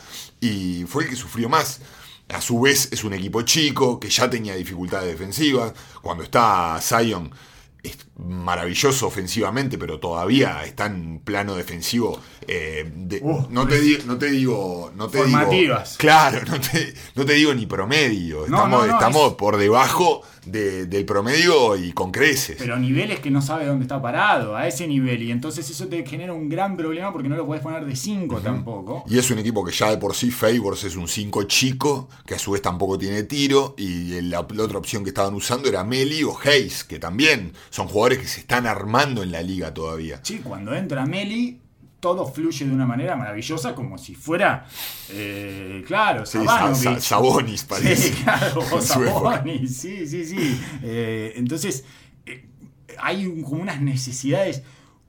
Y fue el que sufrió más. A su vez es un equipo chico que ya tenía dificultades defensivas. Cuando está Zion es maravilloso ofensivamente, pero todavía está en plano defensivo. eh, de- Uh, no, te di- no te digo. No te digo claro, no te, no te digo ni promedio. Estamos, no, no, estamos es- por debajo de- del promedio y con creces. Pero niveles que no sabe dónde está parado, a ese nivel. Y entonces eso te genera un gran problema porque no lo puedes poner de 5 tampoco. Y es un equipo que ya de por sí Favors es un 5 chico, que a su vez tampoco tiene tiro, y la, la otra opción que estaban usando era Meli o Hayes, que también son jugadores que se están armando en la liga todavía. Sí, cuando entra Meli, todo fluye de una manera maravillosa, como si fuera, eh, claro, Sí, Sa- Sabonis parece. Sí, claro, o. Sabonis, sí, sí, sí. Eh, entonces, eh, hay un- como unas necesidades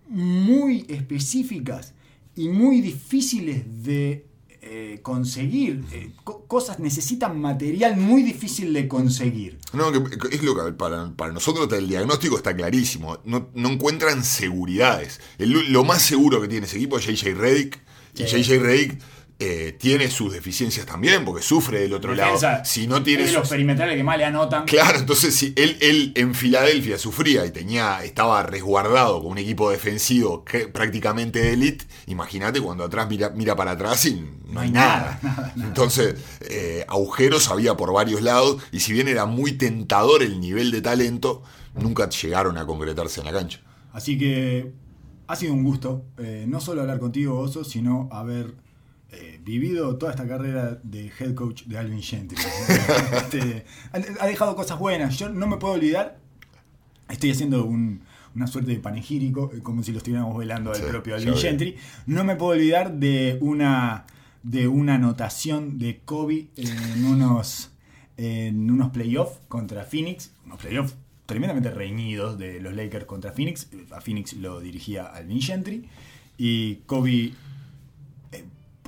muy específicas y muy difíciles de eh, conseguir. Eh, co- cosas necesitan material muy difícil de conseguir. No, que- que es lo que para, para nosotros el diagnóstico está clarísimo. No, no encuentran seguridades. El- lo más seguro que tiene ese equipo es JJ Redick. Y Sí. JJ Redick eh, tiene sus deficiencias también, porque sufre del otro Defensa, lado. Si no tiene es de los sus- perimetrales que más le anotan. Claro, entonces si él, él en Filadelfia sufría y tenía, estaba resguardado con un equipo defensivo que, prácticamente de elite, imagínate cuando atrás mira, mira para atrás y no hay nada. Entonces, eh, agujeros había por varios lados, y si bien era muy tentador el nivel de talento, nunca llegaron a concretarse en la cancha. Así que ha sido un gusto, eh, no solo hablar contigo, Oso, sino haber eh, vivido toda esta carrera de head coach de Alvin Gentry. Este, ha, dejado cosas buenas. Yo no me puedo olvidar, estoy haciendo un- una suerte de panegírico, eh, como si lo estuviéramos velando al Sí, propio Alvin. Gentry. No me puedo olvidar de una, de una anotación de Kobe en unos, en unos playoffs contra Phoenix, unos playoffs tremendamente reñidos de los Lakers contra Phoenix. A Phoenix lo dirigía Alvin Gentry y Kobe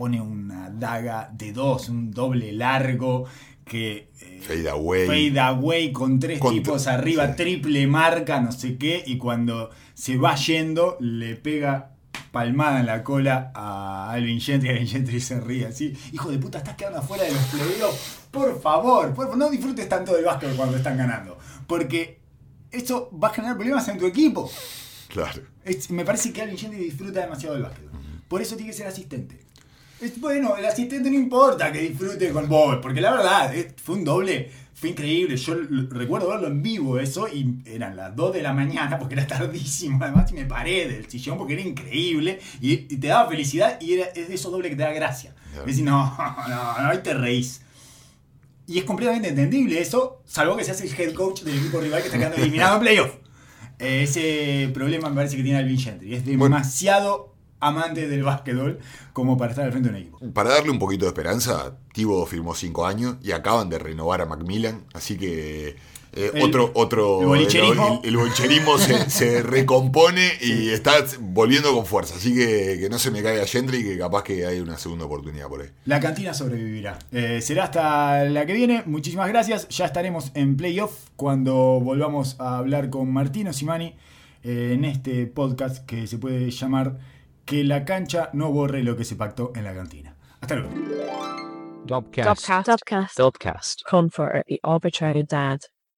pone una daga de dos, un doble largo que eh, Fade away. fade away con tres tipos arriba, sí. triple marca, no sé qué, y cuando se va yendo le pega palmada en la cola a Alvin Gentry, Alvin Gentry se ríe así, hijo de puta, estás quedando afuera de los playoffs, por favor, por favor, no disfrutes tanto del básquet cuando están ganando, porque eso va a generar problemas en tu equipo. Claro. Es- me parece que Alvin Gentry disfruta demasiado del básquet. Por eso tiene que ser asistente. Es- Bueno, el asistente no importa que disfrute con vos, porque la verdad, fue un doble, fue increíble. Yo recuerdo verlo en vivo eso y eran las 2 de la mañana, porque era tardísimo además, y me paré del sillón porque era increíble y, y te daba felicidad y era, es de esos dobles que te da gracia. Claro. Decís, no, no, no, ahí te reís. Y es completamente entendible eso, salvo que seas el head coach del equipo rival que está quedando eliminado en playoff. Eh, Ese problema me parece que tiene Alvin Gentry. Es Bueno. Amante del básquetbol como para estar al frente de un equipo. Para darle un poquito de esperanza, Tibo firmó 5 años y acaban de renovar a Macmillan, así que eh, El- otro, otro el bolicherismo. el, el bolicherismo se, se recompone y está volviendo con fuerza, así que que no se me caiga Gentry que capaz que hay una segunda oportunidad por ahí. La cantina sobrevivirá. Eh, será hasta la que viene. Muchísimas gracias. Ya estaremos en playoff cuando volvamos a hablar con Martino Simani eh, en este podcast que se puede llamar Que la cancha no borre lo que se pactó en la cantina. Hasta luego. Dubcast. Dubcast. Dubcast. Confer the arbitrary dad.